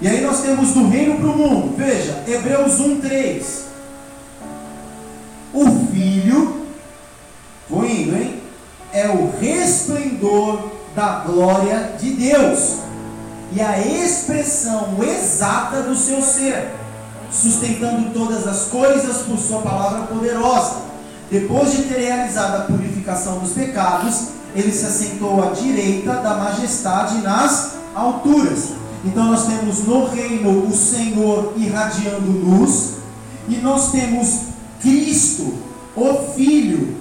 E aí nós temos do reino para o mundo. Veja, Hebreus 1:3. O filho, vou indo, hein? é o resplendor da glória de Deus e a expressão exata do seu ser, sustentando todas as coisas por sua palavra poderosa. Depois de ter realizado a purificação dos pecados, ele se assentou à direita da majestade nas alturas. Então nós temos no reino o Senhor irradiando luz, e nós temos Cristo, o Filho,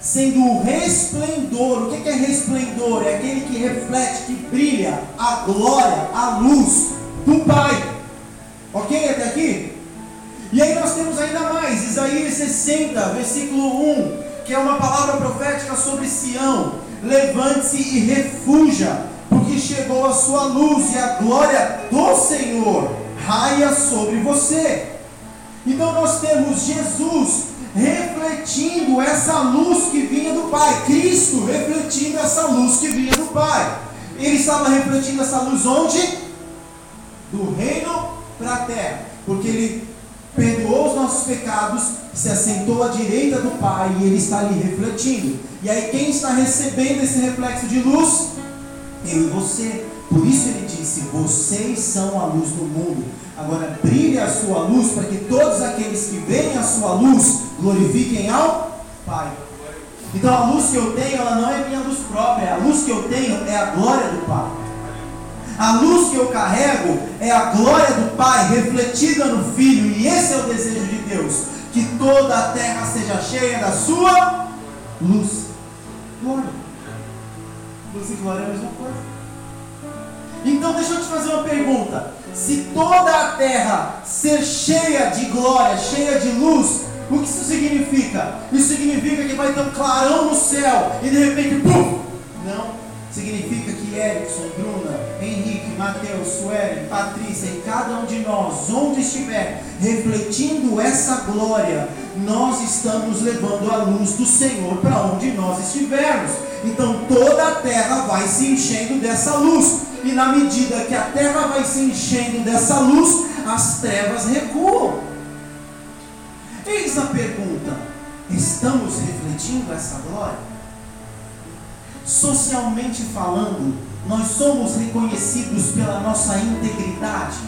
sendo o resplendor. O que é resplendor? É aquele que reflete, que brilha a glória, a luz do Pai. Ok até aqui? E aí nós temos ainda mais, Isaías 60, versículo 1, que é uma palavra profética sobre Sião. Levante-se e refuja, porque chegou a sua luz e a glória do Senhor raia sobre você. Então nós temos Jesus refletindo essa luz que vinha do Pai. Cristo refletindo essa luz que vinha do Pai. Ele estava refletindo essa luz onde? Do reino para a terra. Porque ele perdoou os nossos pecados, se assentou à direita do Pai e ele está ali refletindo. E aí quem está recebendo esse reflexo de luz? Eu e você. Por isso ele disse: Vocês são a luz do mundo. Agora brilhe a sua luz para que todos aqueles que veem a sua luz glorifiquem ao Pai. Então a luz que eu tenho, ela não é minha luz própria. A luz que eu tenho é a glória do Pai. A luz que eu carrego é a glória do Pai refletida no Filho. E esse é o desejo de Deus: que toda a terra seja cheia da sua luz. Glória. Luz e glória é a mesma coisa. Então deixa eu te fazer uma pergunta. Se toda a terra ser cheia de glória, cheia de luz, o que isso significa? Isso significa que vai ter um clarão no céu e de repente, pum! Não. Significa que Erickson, Bruna, Mateus, Suelen, Patrícia e cada um de nós, onde estiver, refletindo essa glória, nós estamos levando a luz do Senhor para onde nós estivermos. Então toda a terra vai se enchendo dessa luz. E na medida que a terra vai se enchendo dessa luz, as trevas recuam. Eis a pergunta: estamos refletindo essa glória? Socialmente falando, nós somos reconhecidos pela nossa integridade.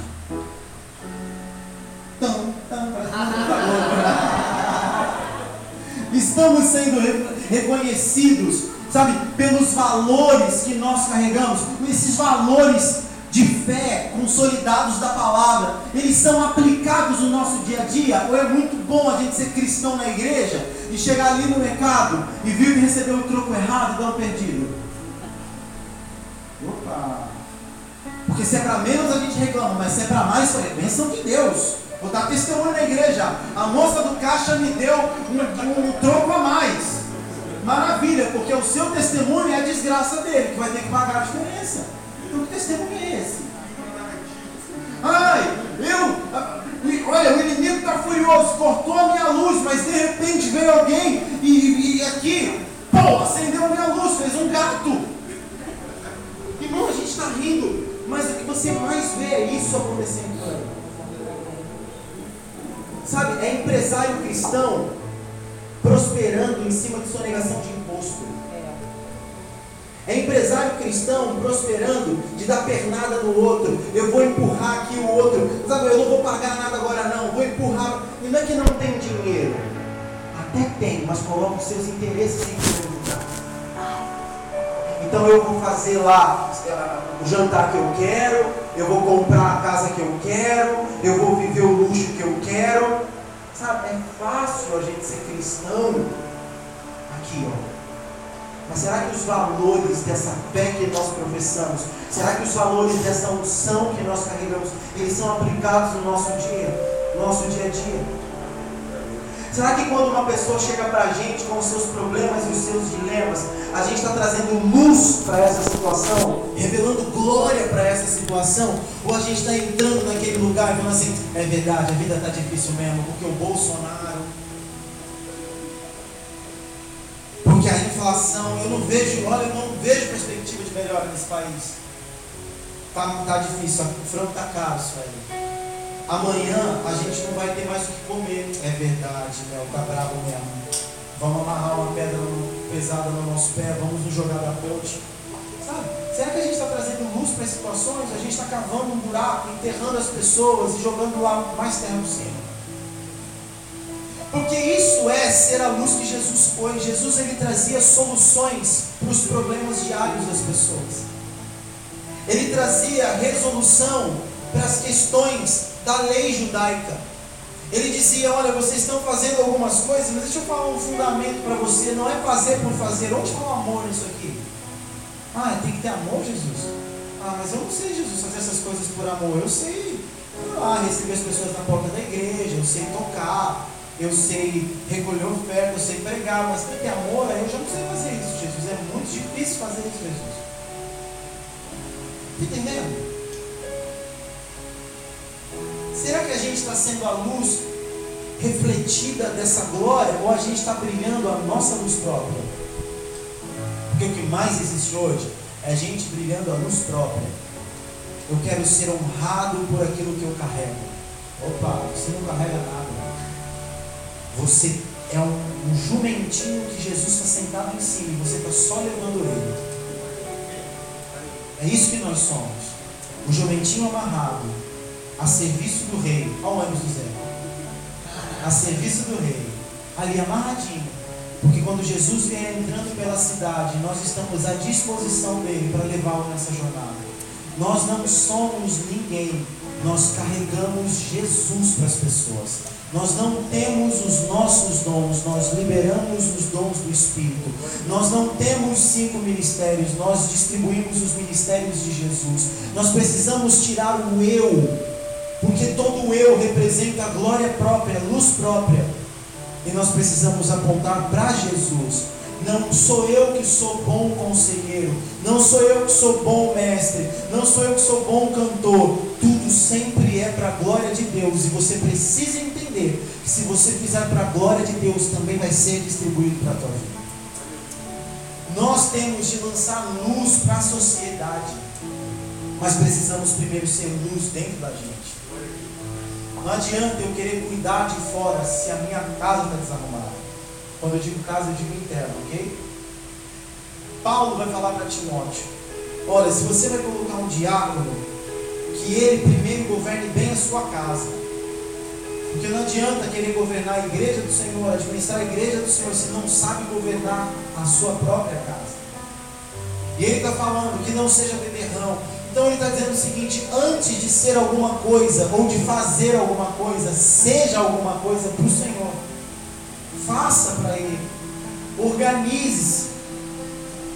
Estamos sendo reconhecidos sabe, pelos valores que nós carregamos, esses valores de fé consolidados da palavra, eles são aplicados no nosso dia a dia, ou é muito bom a gente ser cristão na igreja e chegar ali no mercado e vir receber o troco errado e dar o perdido? Opa! Porque se é para menos a gente reclama, mas se é para mais, é bênção de Deus. Vou dar testemunho na igreja. A moça do caixa me deu um, um troco a mais. Maravilha, porque o seu testemunho é a desgraça dele, que vai ter que pagar a diferença. Então que testemunho é esse? Ai, eu. Olha, o inimigo está furioso, cortou a minha luz, mas de repente veio alguém e, e aqui, pô, acendeu a minha luz, fez um gato. Irmão, a gente está rindo, mas o que você mais vê é isso acontecendo. Sabe, é empresário cristão prosperando em cima de sonegação de imposto. É empresário cristão prosperando de dar pernada no outro. Eu vou empurrar aqui o outro. Sabe, eu não vou pagar nada agora não. Vou empurrar. E não é que não tem dinheiro. Até tem, mas coloca os seus interesses em primeiro lugar. Então eu vou fazer lá jantar que eu quero, eu vou comprar a casa que eu quero, eu vou viver o luxo que eu quero. Sabe, é fácil a gente ser cristão aqui, ó. Mas será que os valores dessa fé que nós professamos, será que os valores dessa unção que nós carregamos, eles são aplicados no nosso dia, no nosso dia a dia? Será que quando uma pessoa chega para a gente com os seus problemas e os seus dilemas, a gente está trazendo luz para essa situação, revelando glória para essa situação? Ou a gente está entrando naquele lugar e falando assim: é verdade, a vida está difícil mesmo, porque o Bolsonaro, porque a inflação, eu não vejo, olha, eu não vejo perspectiva de melhora nesse país. Tá, tá difícil, o frango tá caro isso aí. Amanhã a gente não vai ter mais o que comer. É verdade, né? Tá bravo mesmo. Vamos amarrar uma pedra pesada no nosso pé, vamos nos jogar da ponte. Sabe? Será que a gente está trazendo luz para as situações? A gente está cavando um buraco, enterrando as pessoas e jogando lá mais terra cima. Porque isso é ser a luz que Jesus foi. Jesus ele trazia soluções para os problemas diários das pessoas. Ele trazia resolução para as questões da lei judaica. Ele dizia: Olha, vocês estão fazendo algumas coisas, mas deixa eu falar um fundamento para você: não é fazer por fazer. Onde está o amor nisso aqui? Ah, tem que ter amor, Jesus? Ah, mas eu não sei, Jesus, fazer essas coisas por amor. Eu sei ah, receber as pessoas na porta da igreja, eu sei tocar, eu sei recolher oferta, eu sei pregar, mas tem que ter amor, aí eu já não sei fazer isso, Jesus. É muito difícil fazer isso, Jesus. Está entendendo? Será que a gente está sendo a luz refletida dessa glória ou a gente está brilhando a nossa luz própria? Porque o que mais existe hoje é a gente brilhando a luz própria. Eu quero ser honrado por aquilo que eu carrego. Opa, você não carrega nada. Você é um, um jumentinho que Jesus está sentado em cima e você está só levando ele. É isso que nós somos. O jumentinho amarrado a serviço do rei. Olha o ônibus do Zé. A serviço do rei. Ali amarradinho. Porque quando Jesus vier entrando pela cidade, nós estamos à disposição dele para levá-lo nessa jornada. Nós não somos ninguém, nós carregamos Jesus para as pessoas. Nós não temos os nossos dons, nós liberamos os dons do Espírito. Nós não temos cinco ministérios, nós distribuímos os ministérios de Jesus. Nós precisamos tirar o eu porque todo eu representa a glória própria, a luz própria. E nós precisamos apontar para Jesus. Não sou eu que sou bom conselheiro, não sou eu que sou bom mestre, não sou eu que sou bom cantor. Tudo sempre é para a glória de Deus. E você precisa entender que se você fizer para a glória de Deus, também vai ser distribuído para a tua vida. Nós temos de lançar luz para a sociedade, mas precisamos primeiro ser luz dentro da gente. Não adianta eu querer cuidar de fora se a minha casa está desarrumada. Quando eu digo casa, eu digo interno, ok? Paulo vai falar para Timóteo: Olha, se você vai colocar um diácono, que ele primeiro governe bem a sua casa. Porque não adianta querer governar a igreja do Senhor, administrar a igreja do Senhor, se não sabe governar a sua própria casa. E ele está falando que não seja beberrão, então ele está dizendo o seguinte: antes de ser alguma coisa ou de fazer alguma coisa, seja alguma coisa para o Senhor. Faça para Ele. Organize-se.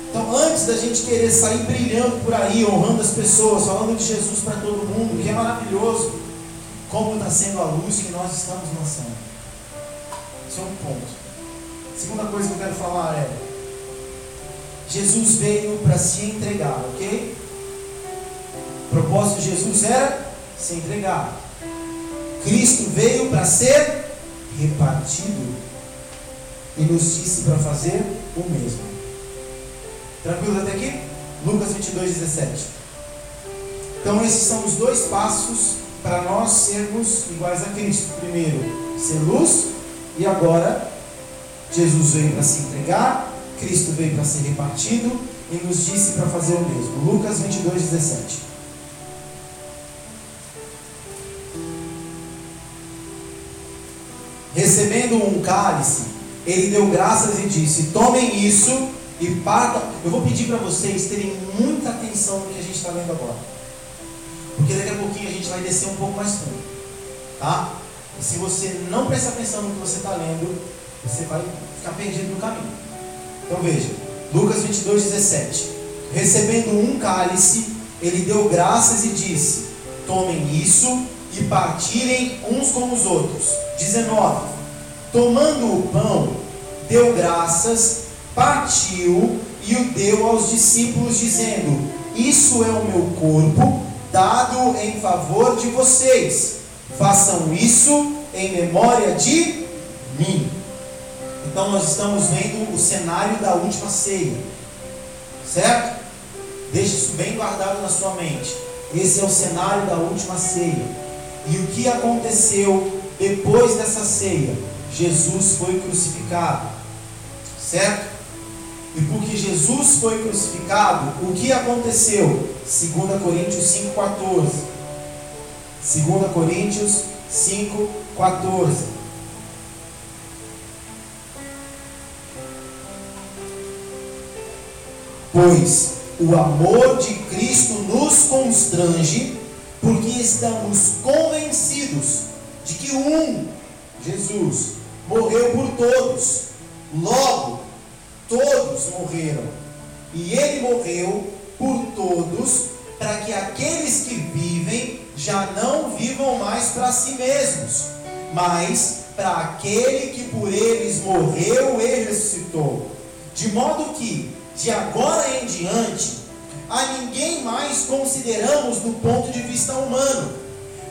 Então, antes da gente querer sair brilhando por aí, honrando as pessoas, falando de Jesus para todo mundo, que é maravilhoso, como está sendo a luz que nós estamos lançando. Esse é um ponto. Segunda coisa que eu quero falar é: Jesus veio para se entregar, ok? O propósito de Jesus era se entregar. Cristo veio para ser repartido e nos disse para fazer o mesmo. Tranquilo até aqui? Lucas 22, 17. Então, esses são os dois passos para nós sermos iguais a Cristo. Primeiro, ser luz, e agora Jesus veio para se entregar, Cristo veio para ser repartido e nos disse para fazer o mesmo. Lucas 22, 17. Recebendo um cálice, ele deu graças e disse: Tomem isso e partam. Eu vou pedir para vocês terem muita atenção no que a gente está vendo agora. Porque daqui a pouquinho a gente vai descer um pouco mais fundo. Tá? E se você não prestar atenção no que você está lendo, você vai ficar perdido no caminho. Então veja, Lucas 22, 17. Recebendo um cálice, ele deu graças e disse: Tomem isso e partirem uns com os outros. 19. Tomando o pão, deu graças, partiu e o deu aos discípulos, dizendo: Isso é o meu corpo, dado em favor de vocês. Façam isso em memória de mim. Então nós estamos vendo o cenário da última ceia. Certo? Deixe isso bem guardado na sua mente. Esse é o cenário da última ceia. E o que aconteceu depois dessa ceia? Jesus foi crucificado. Certo? E porque Jesus foi crucificado, o que aconteceu? 2 Coríntios 5,14. 2 Coríntios 5,14. Pois o amor de Cristo nos constrange, porque estamos convencidos de que um, Jesus, morreu por todos. Logo, todos morreram. E ele morreu por todos, para que aqueles que vivem já não vivam mais para si mesmos, mas para aquele que por eles morreu e ressuscitou. De modo que, de agora em diante, a ninguém mais consideramos do ponto de vista humano.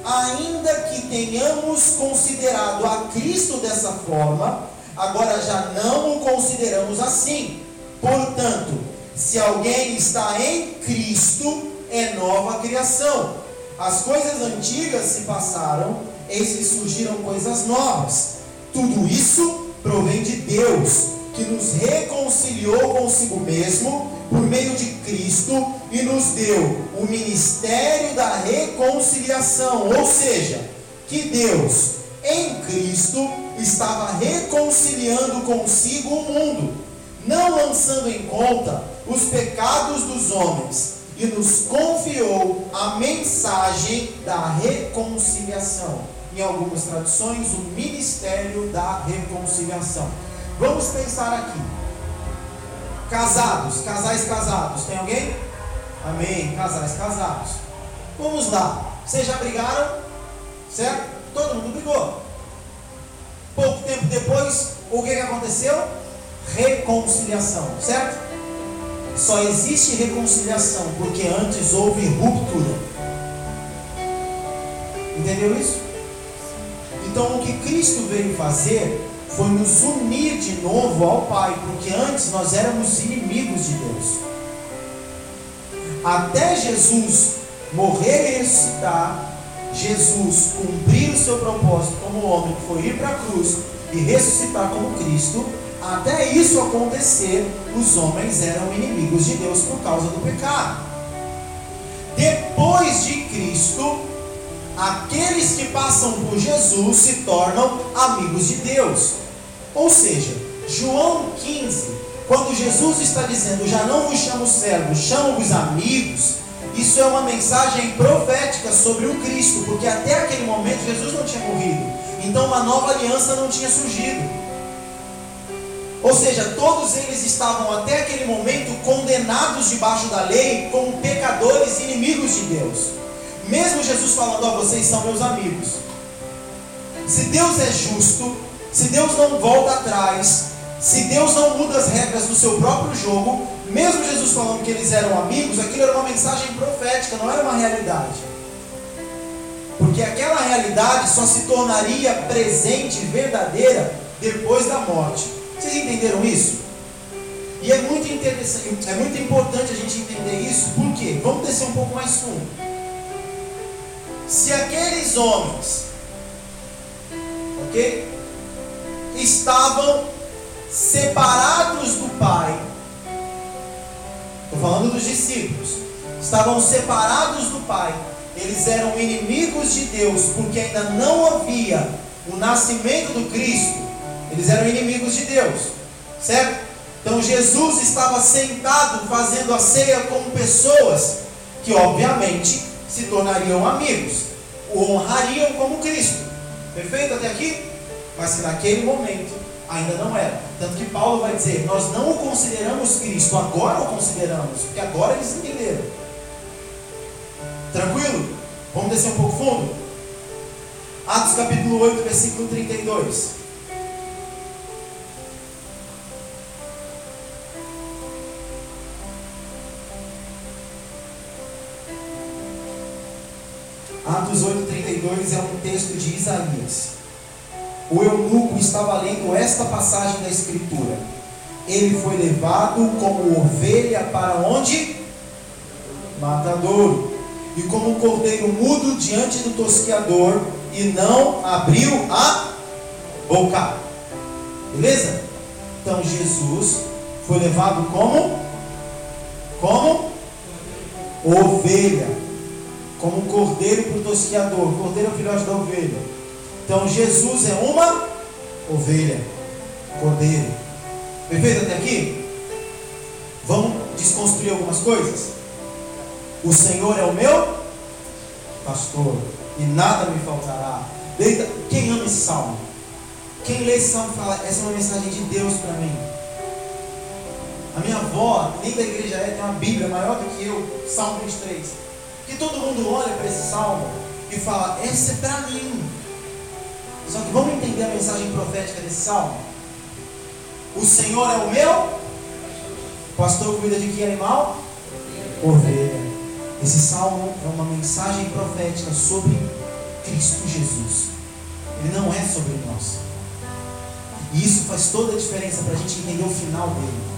Ainda que tenhamos considerado a Cristo dessa forma, agora já não o consideramos assim. Portanto, se alguém está em Cristo, é nova criação. As coisas antigas se passaram, eis que surgiram coisas novas. Tudo isso provém de Deus que nos reconciliou consigo mesmo por meio de Cristo e nos deu o ministério da reconciliação, ou seja, que Deus em Cristo estava reconciliando consigo o mundo, não lançando em conta os pecados dos homens, e nos confiou a mensagem da reconciliação. Em algumas traduções, o ministério da reconciliação. Vamos pensar aqui. Casados, casais casados. Tem alguém? Amém. Casais casados. Vamos lá. Vocês já brigaram? Certo? Todo mundo brigou. Pouco tempo depois, o que, que aconteceu? Reconciliação. Certo? Só existe reconciliação porque antes houve ruptura. Entendeu isso? Então, o que Cristo veio fazer foi nos unir de novo ao Pai, porque antes nós éramos inimigos de Deus. Até Jesus morrer e ressuscitar, Jesus cumprir o seu propósito como homem, que foi ir para a cruz e ressuscitar como Cristo, até isso acontecer, os homens eram inimigos de Deus por causa do pecado. Depois de Cristo, aqueles que passam por Jesus se tornam amigos de Deus. Ou seja, João 15, quando Jesus está dizendo, já não vos chamo servos, chamo-vos amigos, isso é uma mensagem profética sobre o Cristo, porque até aquele momento Jesus não tinha morrido, então uma nova aliança não tinha surgido. Ou seja, todos eles estavam até aquele momento condenados debaixo da lei como pecadores inimigos de Deus. Mesmo Jesus falando a vocês são meus amigos. Se Deus é justo, se Deus não volta atrás, se Deus não muda as regras do seu próprio jogo, mesmo Jesus falando que eles eram amigos, aquilo era uma mensagem profética, não era uma realidade. Porque aquela realidade só se tornaria presente, verdadeira, depois da morte. Vocês entenderam isso? E é muito interessante, é muito importante a gente entender isso, por quê? Vamos descer um pouco mais fundo. Se aqueles homens, ok? estavam separados do Pai. Estou falando dos discípulos. Estavam separados do Pai. Eles eram inimigos de Deus, porque ainda não havia o nascimento do Cristo. Eles eram inimigos de Deus, certo? Então Jesus estava sentado fazendo a ceia com pessoas que, obviamente, se tornariam amigos, o honrariam como Cristo. Perfeito até aqui? Mas que naquele momento ainda não era. Tanto que Paulo vai dizer: Nós não o consideramos Cristo, agora o consideramos, porque agora eles entenderam. Tranquilo? Vamos descer um pouco fundo? Atos capítulo 8, versículo 32. Atos 8,32 é um texto de Isaías. O eunuco estava lendo esta passagem da Escritura. Ele foi levado como ovelha para onde? Matador. E como cordeiro mudo diante do tosqueador, e não abriu a boca. Beleza? Então Jesus foi levado como? Como? Ovelha como um cordeiro para o. Cordeiro é o filhote da ovelha. Então Jesus é uma ovelha, cordeiro. Perfeito até aqui? Vamos desconstruir algumas coisas? O Senhor é o meu pastor e nada me faltará. Quem ama esse salmo? Quem lê esse salmo fala, essa é uma mensagem de Deus para mim. A minha avó, nem da igreja é, tem uma Bíblia maior do que eu, Salmo 23 que todo mundo olha para esse salmo e fala: essa é para mim. Só que vamos entender a mensagem profética desse salmo? O Senhor é o meu pastor cuida de que animal? Ovelha. Esse salmo é uma mensagem profética sobre Cristo Jesus. Ele não é sobre nós. E isso faz toda a diferença para a gente entender o final dele.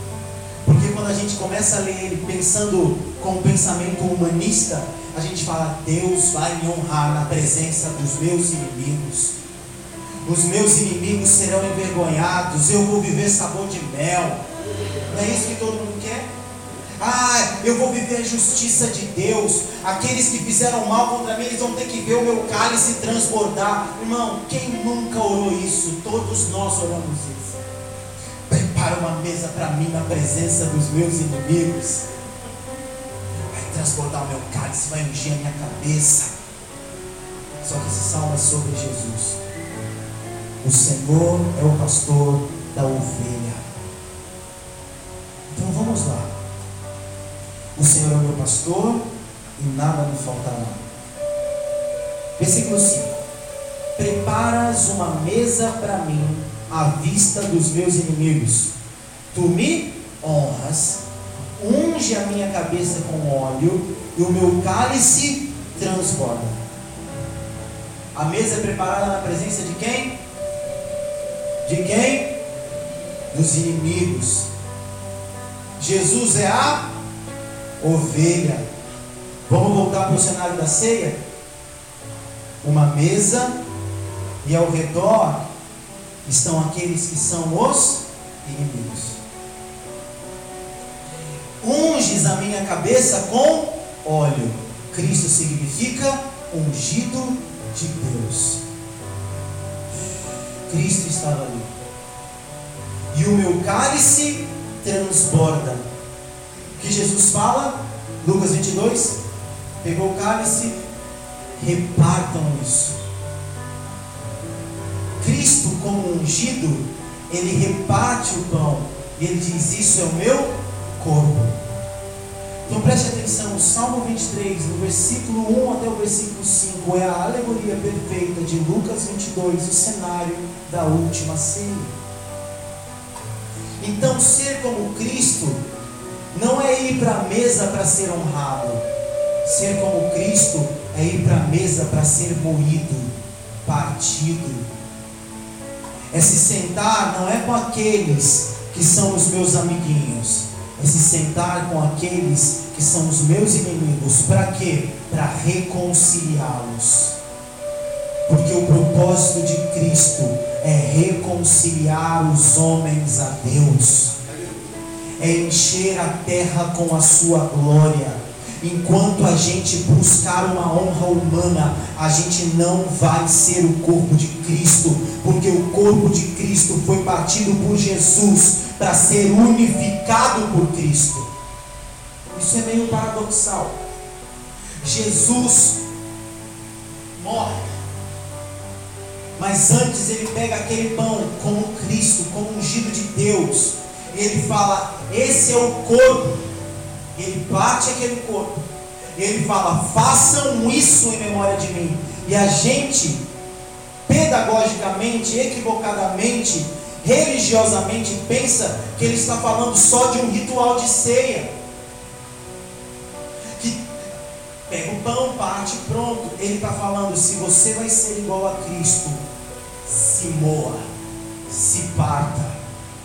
Quando a gente começa a ler ele pensando com um pensamento humanista, a gente fala: Deus vai me honrar na presença dos meus inimigos. Os meus inimigos serão envergonhados. Eu vou viver sabor de mel. Não é isso que todo mundo quer? Ah, eu vou viver a justiça de Deus. Aqueles que fizeram mal contra mim, eles vão ter que ver o meu cálice transbordar. Irmão, quem nunca orou isso? Todos nós oramos isso. Prepara uma mesa para mim na presença dos meus inimigos transbordar o meu cálice, vai ungir a minha cabeça. Só que esse salmo é sobre Jesus. O Senhor é o pastor da ovelha. Então vamos lá. O Senhor é o meu pastor e nada me faltará. Versículo 5: Preparas uma mesa para mim à vista dos meus inimigos. Tu me honras unge a minha cabeça com óleo e o meu cálice transborda. A mesa é preparada na presença de quem? De quem? Dos inimigos. Jesus é a ovelha. Vamos voltar para o cenário da ceia? Uma mesa e ao redor estão aqueles que são os inimigos unges a minha cabeça com óleo. Cristo significa ungido de Deus. Cristo estava ali. E o meu cálice transborda. Que Jesus fala? Lucas 22. Pegou o cálice, repartam isso. Cristo, como ungido, ele reparte o pão. E ele diz: Isso é o meu corpo. Então preste atenção, Salmo 23, no versículo 1 até o versículo 5, é a alegoria perfeita de Lucas 22, o cenário da última ceia. Então, ser como Cristo não é ir para a mesa para ser honrado. Ser como Cristo é ir para a mesa para ser moído, partido. É se sentar não é com aqueles que são os meus amiguinhos, é se sentar com aqueles que são os meus inimigos. Para quê? Para reconciliá-los. Porque o propósito de Cristo é reconciliar os homens a Deus, é encher a terra com a sua glória. Enquanto a gente buscar uma honra humana, a gente não vai ser o corpo de Cristo, porque o corpo de Cristo foi batido por Jesus para ser unificado por Cristo. Isso é meio paradoxal. Jesus morre, mas antes ele pega aquele pão como Cristo, como ungido de Deus, ele fala: Esse é o corpo ele bate aquele corpo. E ele fala: façam isso em memória de mim. E a gente, pedagogicamente, equivocadamente, religiosamente, pensa que ele está falando só de um ritual de ceia. Que pega o pão, parte, pronto. Ele está falando: se você vai ser igual a Cristo, se moa, se parta,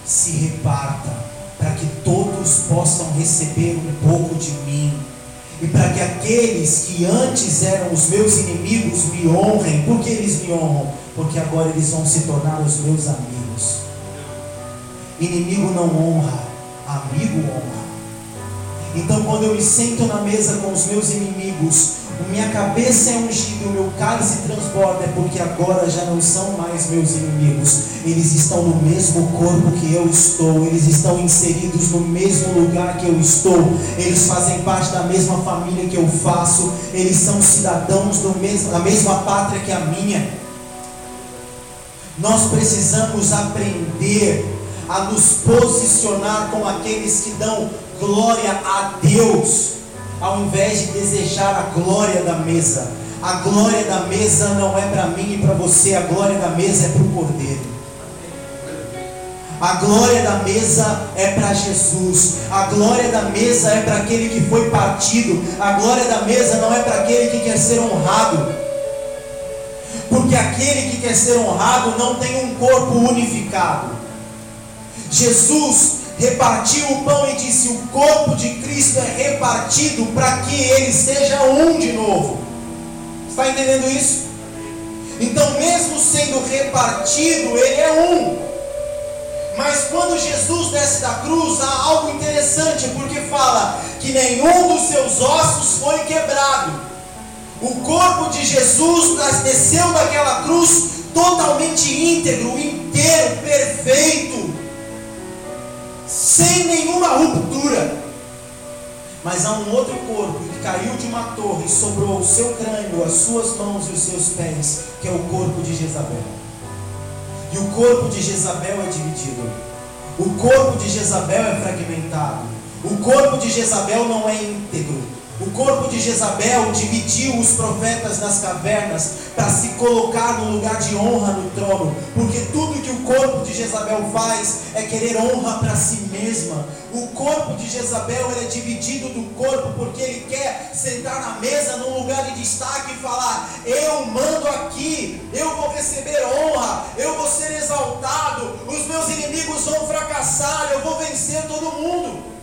se reparta para que todos possam receber um pouco de mim, e para que aqueles que antes eram os meus inimigos me honrem. Por que eles me honram? Porque agora eles vão se tornar os meus amigos. Inimigo não honra, amigo honra. Então, quando eu me sento na mesa com os meus inimigos, minha cabeça é ungida, o meu cálice transborda, é porque agora já não são mais meus inimigos. Eles estão no mesmo corpo que eu estou, eles estão inseridos no mesmo lugar que eu estou, eles fazem parte da mesma família que eu faço, eles são cidadãos do mesmo, da mesma pátria que a minha. Nós precisamos aprender a nos posicionar como aqueles que dão glória a Deus ao invés de desejar a glória da mesa. A glória da mesa não é para mim e para você, a glória da mesa é para o Cordeiro. A glória da mesa é para Jesus. A glória da mesa é para aquele que foi partido. A glória da mesa não é para aquele que quer ser honrado. Porque aquele que quer ser honrado não tem um corpo unificado. Jesus repartiu o pão e disse: O corpo de Cristo é repartido para que ele seja um de novo. Está entendendo isso? Então, mesmo sendo repartido, ele é um. Mas quando Jesus desce da cruz, há algo interessante, porque fala que nenhum dos seus ossos foi quebrado. O corpo de Jesus desceu daquela cruz totalmente íntegro, inteiro, perfeito sem nenhuma ruptura. Mas há um outro corpo que caiu de uma torre e sobrou o seu crânio, as suas mãos e os seus pés, que é o corpo de Jezabel. E o corpo de Jezabel é dividido. O corpo de Jezabel é fragmentado. O corpo de Jezabel não é íntegro. O corpo de Jezabel dividiu os profetas nas cavernas para se colocar no lugar de honra no trono, porque tudo que o corpo de Jezabel faz é querer honra para si mesma. O corpo de Jezabel é dividido do corpo porque ele quer sentar na mesa num lugar de destaque e falar: Eu mando aqui, eu vou receber honra, eu vou ser exaltado, os meus inimigos vão fracassar, eu vou vencer todo mundo.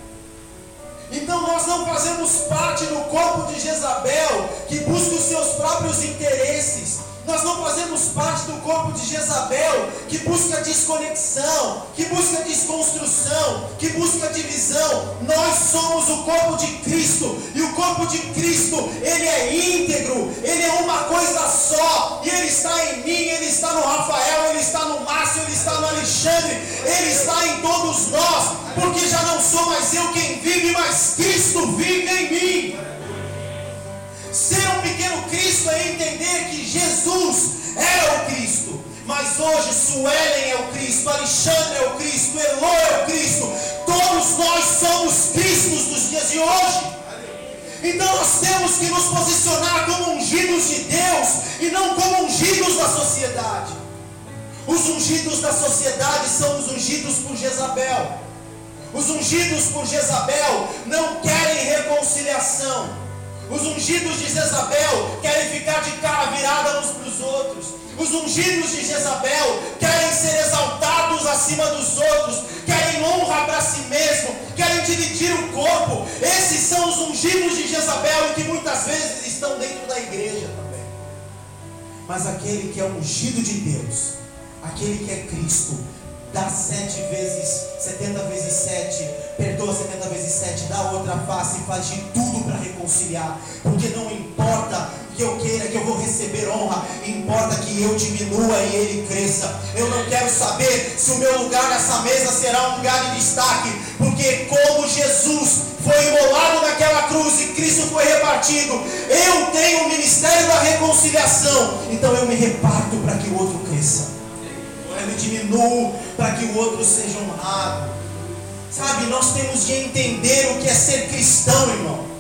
Então nós não fazemos parte do corpo de Jezabel que busca os seus próprios interesses. Nós não fazemos parte do corpo de Jezabel que busca desconexão, que busca desconstrução, que busca divisão. Nós somos o corpo de Cristo e o corpo de Cristo, ele é íntegro, ele é uma coisa só. E ele está em mim, ele está no Rafael, ele está no Márcio, ele está no Alexandre, ele está em todos nós, porque já não sou mais eu quem vive, mas Cristo vive em mim. Ser um pequeno Cristo Suelen é o Cristo, Alexandre é o Cristo, Elô é o Cristo. Todos nós somos Cristos dos dias de hoje. Então nós temos que nos posicionar como ungidos de Deus e não como ungidos da sociedade. Os ungidos da sociedade são os ungidos por Jezabel. Os ungidos por Jezabel não querem reconciliação. Os ungidos de Jezabel querem ficar de cara virada uns para os outros. Os ungidos de Jezabel querem ser exaltados acima dos outros, querem honra para si mesmo, querem dividir o corpo. Esses são os ungidos de Jezabel e que muitas vezes estão dentro da igreja também. mas aquele que é ungido de Deus, aquele que é Cristo, dá sete vezes, setenta vezes sete, perdoa setenta vezes sete, dá outra face e faz de tudo para reconciliar, porque não importa que eu queira, que eu vou receber honra, importa que eu diminua e ele cresça. Eu não quero saber se o meu lugar nessa mesa será um lugar de destaque, porque como Jesus foi imolado naquela cruz e Cristo foi repartido, eu tenho o ministério da reconciliação, então eu me reparto para que o outro cresça eu me diminuo para que o outro seja honrado. Sabe, nós temos de entender o que é ser cristão, irmão.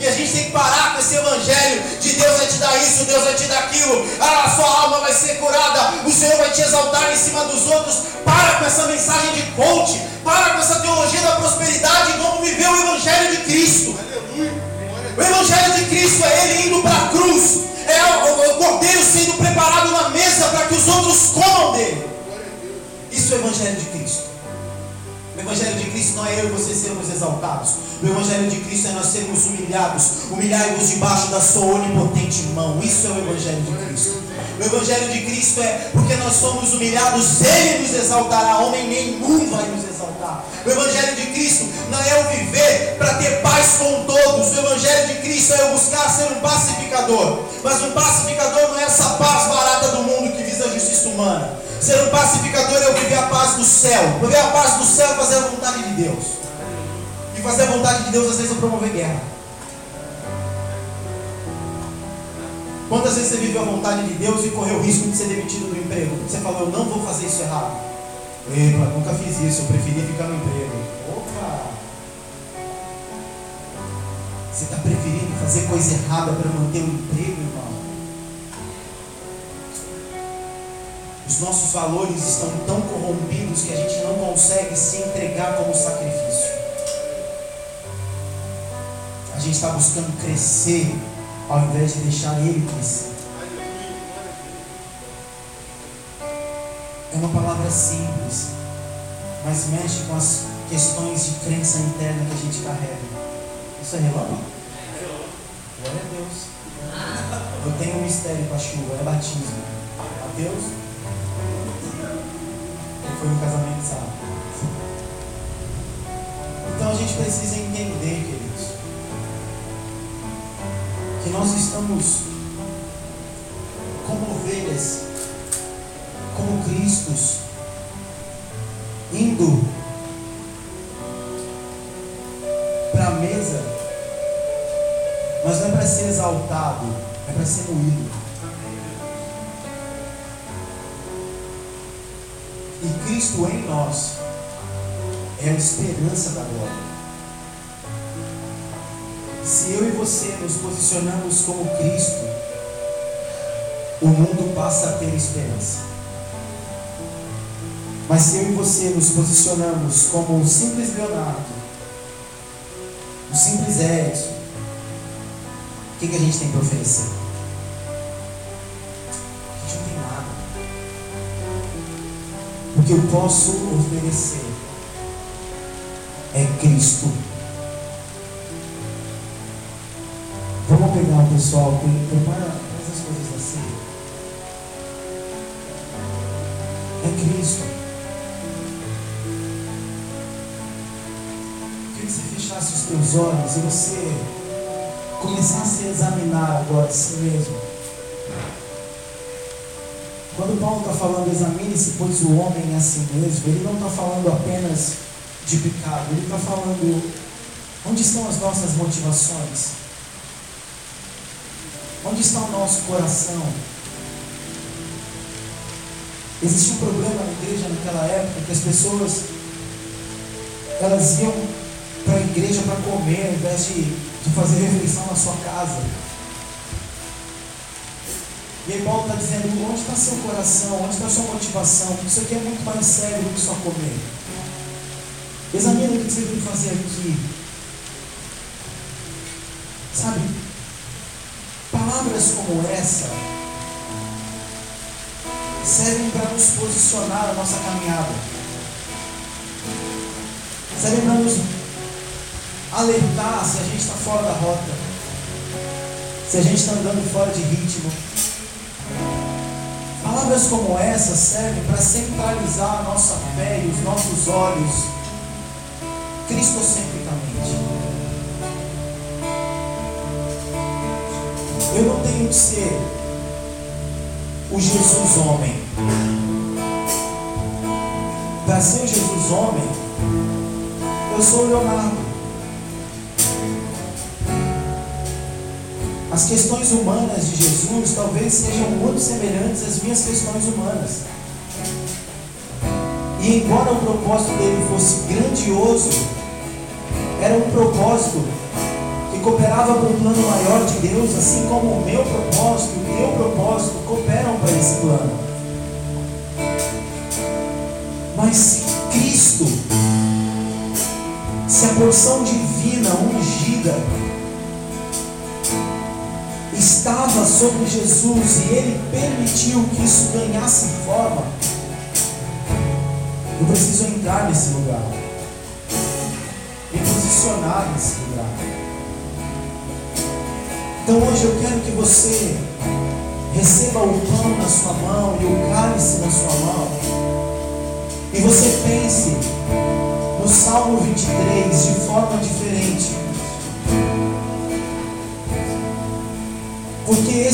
E a gente tem que parar com esse evangelho de Deus vai te dar isso, Deus vai te dar aquilo, ah, a sua alma vai ser curada, o Senhor vai te exaltar em cima dos outros. Para com essa mensagem de coach, para com essa teologia da prosperidade vamos viver o evangelho de Cristo. O evangelho de Cristo é ele indo para a cruz, é o, cordeiro sendo preparado na mesa para que os outros comam dele. Isso é o Evangelho de Cristo. O Evangelho de Cristo não é eu e você sermos exaltados. O Evangelho de Cristo é nós sermos humilhados. Humilhai-vos debaixo da sua onipotente mão. Isso é o Evangelho de Cristo. O Evangelho de Cristo é porque nós somos humilhados, Ele nos exaltará. Homem nenhum vai nos exaltar. O Evangelho de Cristo não é eu viver para ter paz com todos. O Evangelho de Cristo é eu buscar ser um pacificador. Mas um pacificador não é essa paz barata do mundo que visa a justiça humana. Ser um pacificador é eu viver a paz do céu. Viver a paz do de Deus. E fazer a vontade de Deus às vezes é promover guerra. Quantas vezes você viveu a vontade de Deus e correu o risco de ser demitido do emprego? Você falou, eu não vou fazer isso errado. Epa, nunca fiz isso, eu preferi ficar no emprego. Opa! Você está preferindo fazer coisa errada para manter o emprego, Os nossos valores estão tão corrompidos que a gente não consegue se entregar como sacrifício. A gente está buscando crescer ao invés de deixar Ele crescer. É uma palavra simples, mas mexe com as questões de crença interna que a gente carrega. Isso é relâmpago? Glória a Deus. Eu tenho um mistério com a chuva, é batismo. A Deus. Ele foi no casamento sábado. Então a gente precisa entender, queridos que nós estamos como ovelhas, como Cristos, indo para a mesa, mas não é para ser exaltado, é para ser moído. E Cristo em nós é a esperança da glória. Se eu e você nos posicionamos como Cristo, o mundo passa a ter esperança. Mas se eu e você nos posicionamos como o simples Leonardo, o simples Edson, o que, que a gente tem para oferecer? Que eu posso oferecer é Cristo. Vamos pegar o pessoal, prepara essas coisas assim. É Cristo. Queria que você fechasse os teus olhos e você começasse a examinar agora de si mesmo. Quando Paulo está falando examine-se, pois o homem é assim mesmo, ele não está falando apenas de pecado, ele está falando onde estão as nossas motivações. Onde está o nosso coração? Existia um problema na igreja naquela época que as pessoas elas iam para a igreja para comer ao invés de, de fazer refeição na sua casa. E aí Paulo está dizendo, onde está seu coração, onde está sua motivação? Isso aqui é muito mais sério do que só comer. Examina o que você veio fazer aqui. Sabe, Palavras como essa servem para nos posicionar a nossa caminhada. Servem para nos alertar se a gente está fora da rota. Se a gente está andando fora de ritmo. Palavras como essa servem para centralizar a nossa fé e os nossos olhos cristocentricamente. Eu não tenho que ser o Jesus homem. Para ser o Jesus homem, eu sou o Leonardo. As questões humanas de Jesus talvez sejam muito semelhantes às minhas questões humanas. E embora o propósito dele fosse grandioso, era um propósito que cooperava para o plano maior de Deus, assim como o meu propósito e o teu propósito cooperam para esse plano. Mas se Cristo, se a porção divina ungida estava sobre Jesus e ele permitiu que isso ganhasse forma, eu preciso entrar nesse lugar, me posicionar nesse lugar. Então hoje eu quero que você receba o pão na sua mão e o cálice na sua mão, e você pense no Salmo 23 de forma diferente.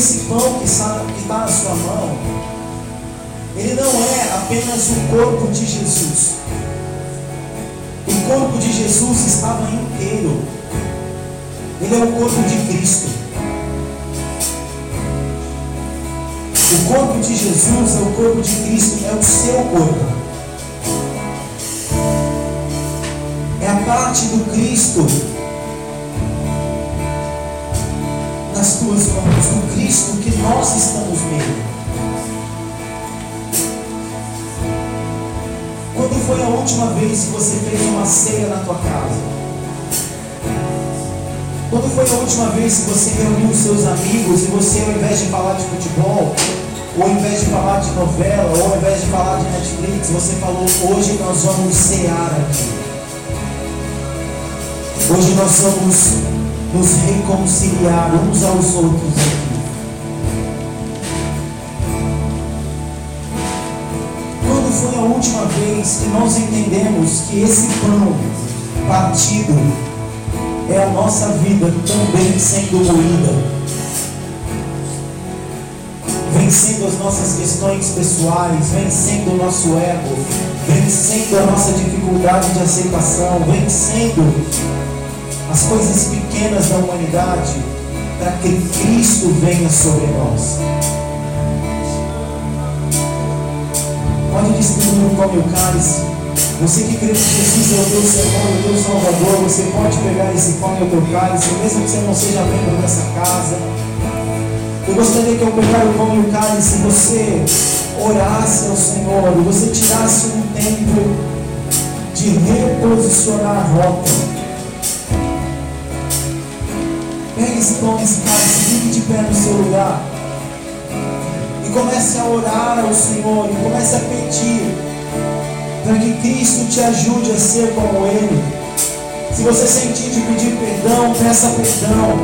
Esse pão que está, na sua mão, ele não é apenas o corpo de Jesus. O corpo de Jesus estava inteiro. Ele é o corpo de Cristo. O corpo de Jesus é o corpo de Cristo, é o seu corpo. É a parte do Cristo nas tuas mãos, do Cristo que nós estamos nele. Quando foi a última vez que você fez uma ceia na tua casa? Quando foi a última vez que você reuniu seus amigos e você, ao invés de falar de futebol, ou ao invés de falar de novela, ou ao invés de falar de Netflix, você falou: hoje nós vamos cear aqui. Hoje nós vamos nos reconciliar uns aos outros aqui. Quando foi a última vez que nós entendemos que esse pão partido é a nossa vida também sendo moída? Vencendo as nossas questões pessoais, vencendo o nosso ego, vencendo a nossa dificuldade de aceitação, vencendo as coisas pequenas da humanidade, para que Cristo venha sobre nós. Pode distribuir o pão e o cálice. Você que crê que Jesus é o teu Senhor, o teu Salvador, você pode pegar esse pão e o teu cálice, mesmo que você não seja membro dessa casa. Eu gostaria que ao pegar o pão e o cálice, você orasse ao Senhor, você tirasse um tempo de reposicionar a rota Esse cálice, fique de pé no seu lugar. E comece a orar ao Senhor. E comece a pedir para que Cristo te ajude a ser como Ele. Se você sentir de pedir perdão, peça perdão.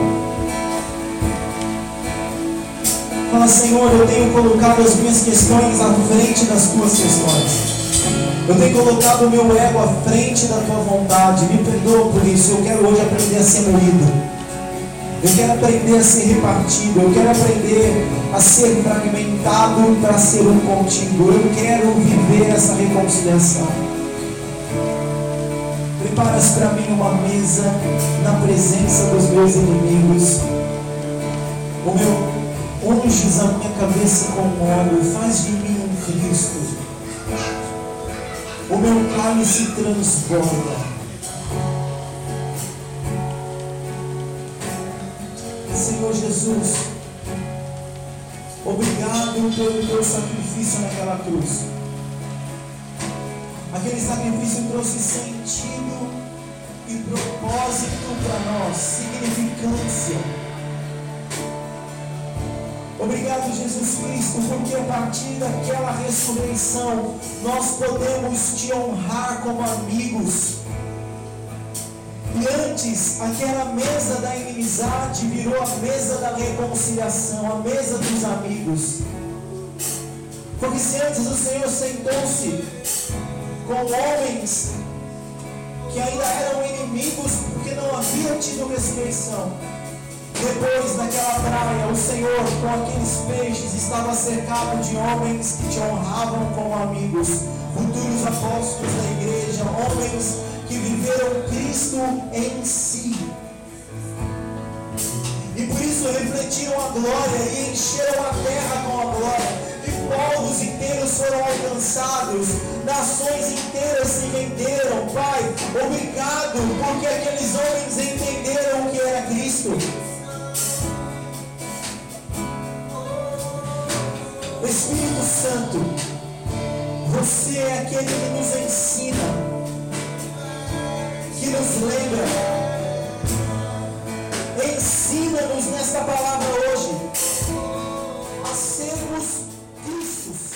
Fala, Senhor, eu tenho colocado as minhas questões à frente das tuas questões. Eu tenho colocado o meu ego à frente da tua vontade. Me perdoa por isso. Eu quero hoje aprender a ser moído. Eu quero aprender a ser repartido. Eu quero aprender a ser fragmentado para ser um contigo. Eu quero viver essa reconciliação. Preparas para mim uma mesa na presença dos meus inimigos. O meu unges a minha cabeça com óleo. Faz de mim um Cristo. O meu cálice transborda. Senhor Jesus, obrigado pelo teu sacrifício naquela cruz. Aquele sacrifício trouxe sentido e propósito para nós, significância. Obrigado, Jesus Cristo, porque a partir daquela ressurreição nós podemos te honrar como amigos e antes, aquela mesa da inimizade virou a mesa da reconciliação, a mesa dos amigos. Porque se antes o Senhor sentou-se com homens que ainda eram inimigos porque não haviam tido ressurreição. Depois daquela praia, o Senhor, com aqueles peixes, estava cercado de homens que te honravam como amigos, futuros apóstolos da igreja, homens que viveram Cristo em si. E por isso refletiram a glória e encheram a terra com a glória povos inteiros foram alcançados, nações inteiras se renderam, Pai. Obrigado, porque aqueles homens entenderam o que era Cristo. Espírito Santo, você é aquele que nos ensina, que nos lembra. Ensina-nos nesta palavra hoje a sermos Cristos.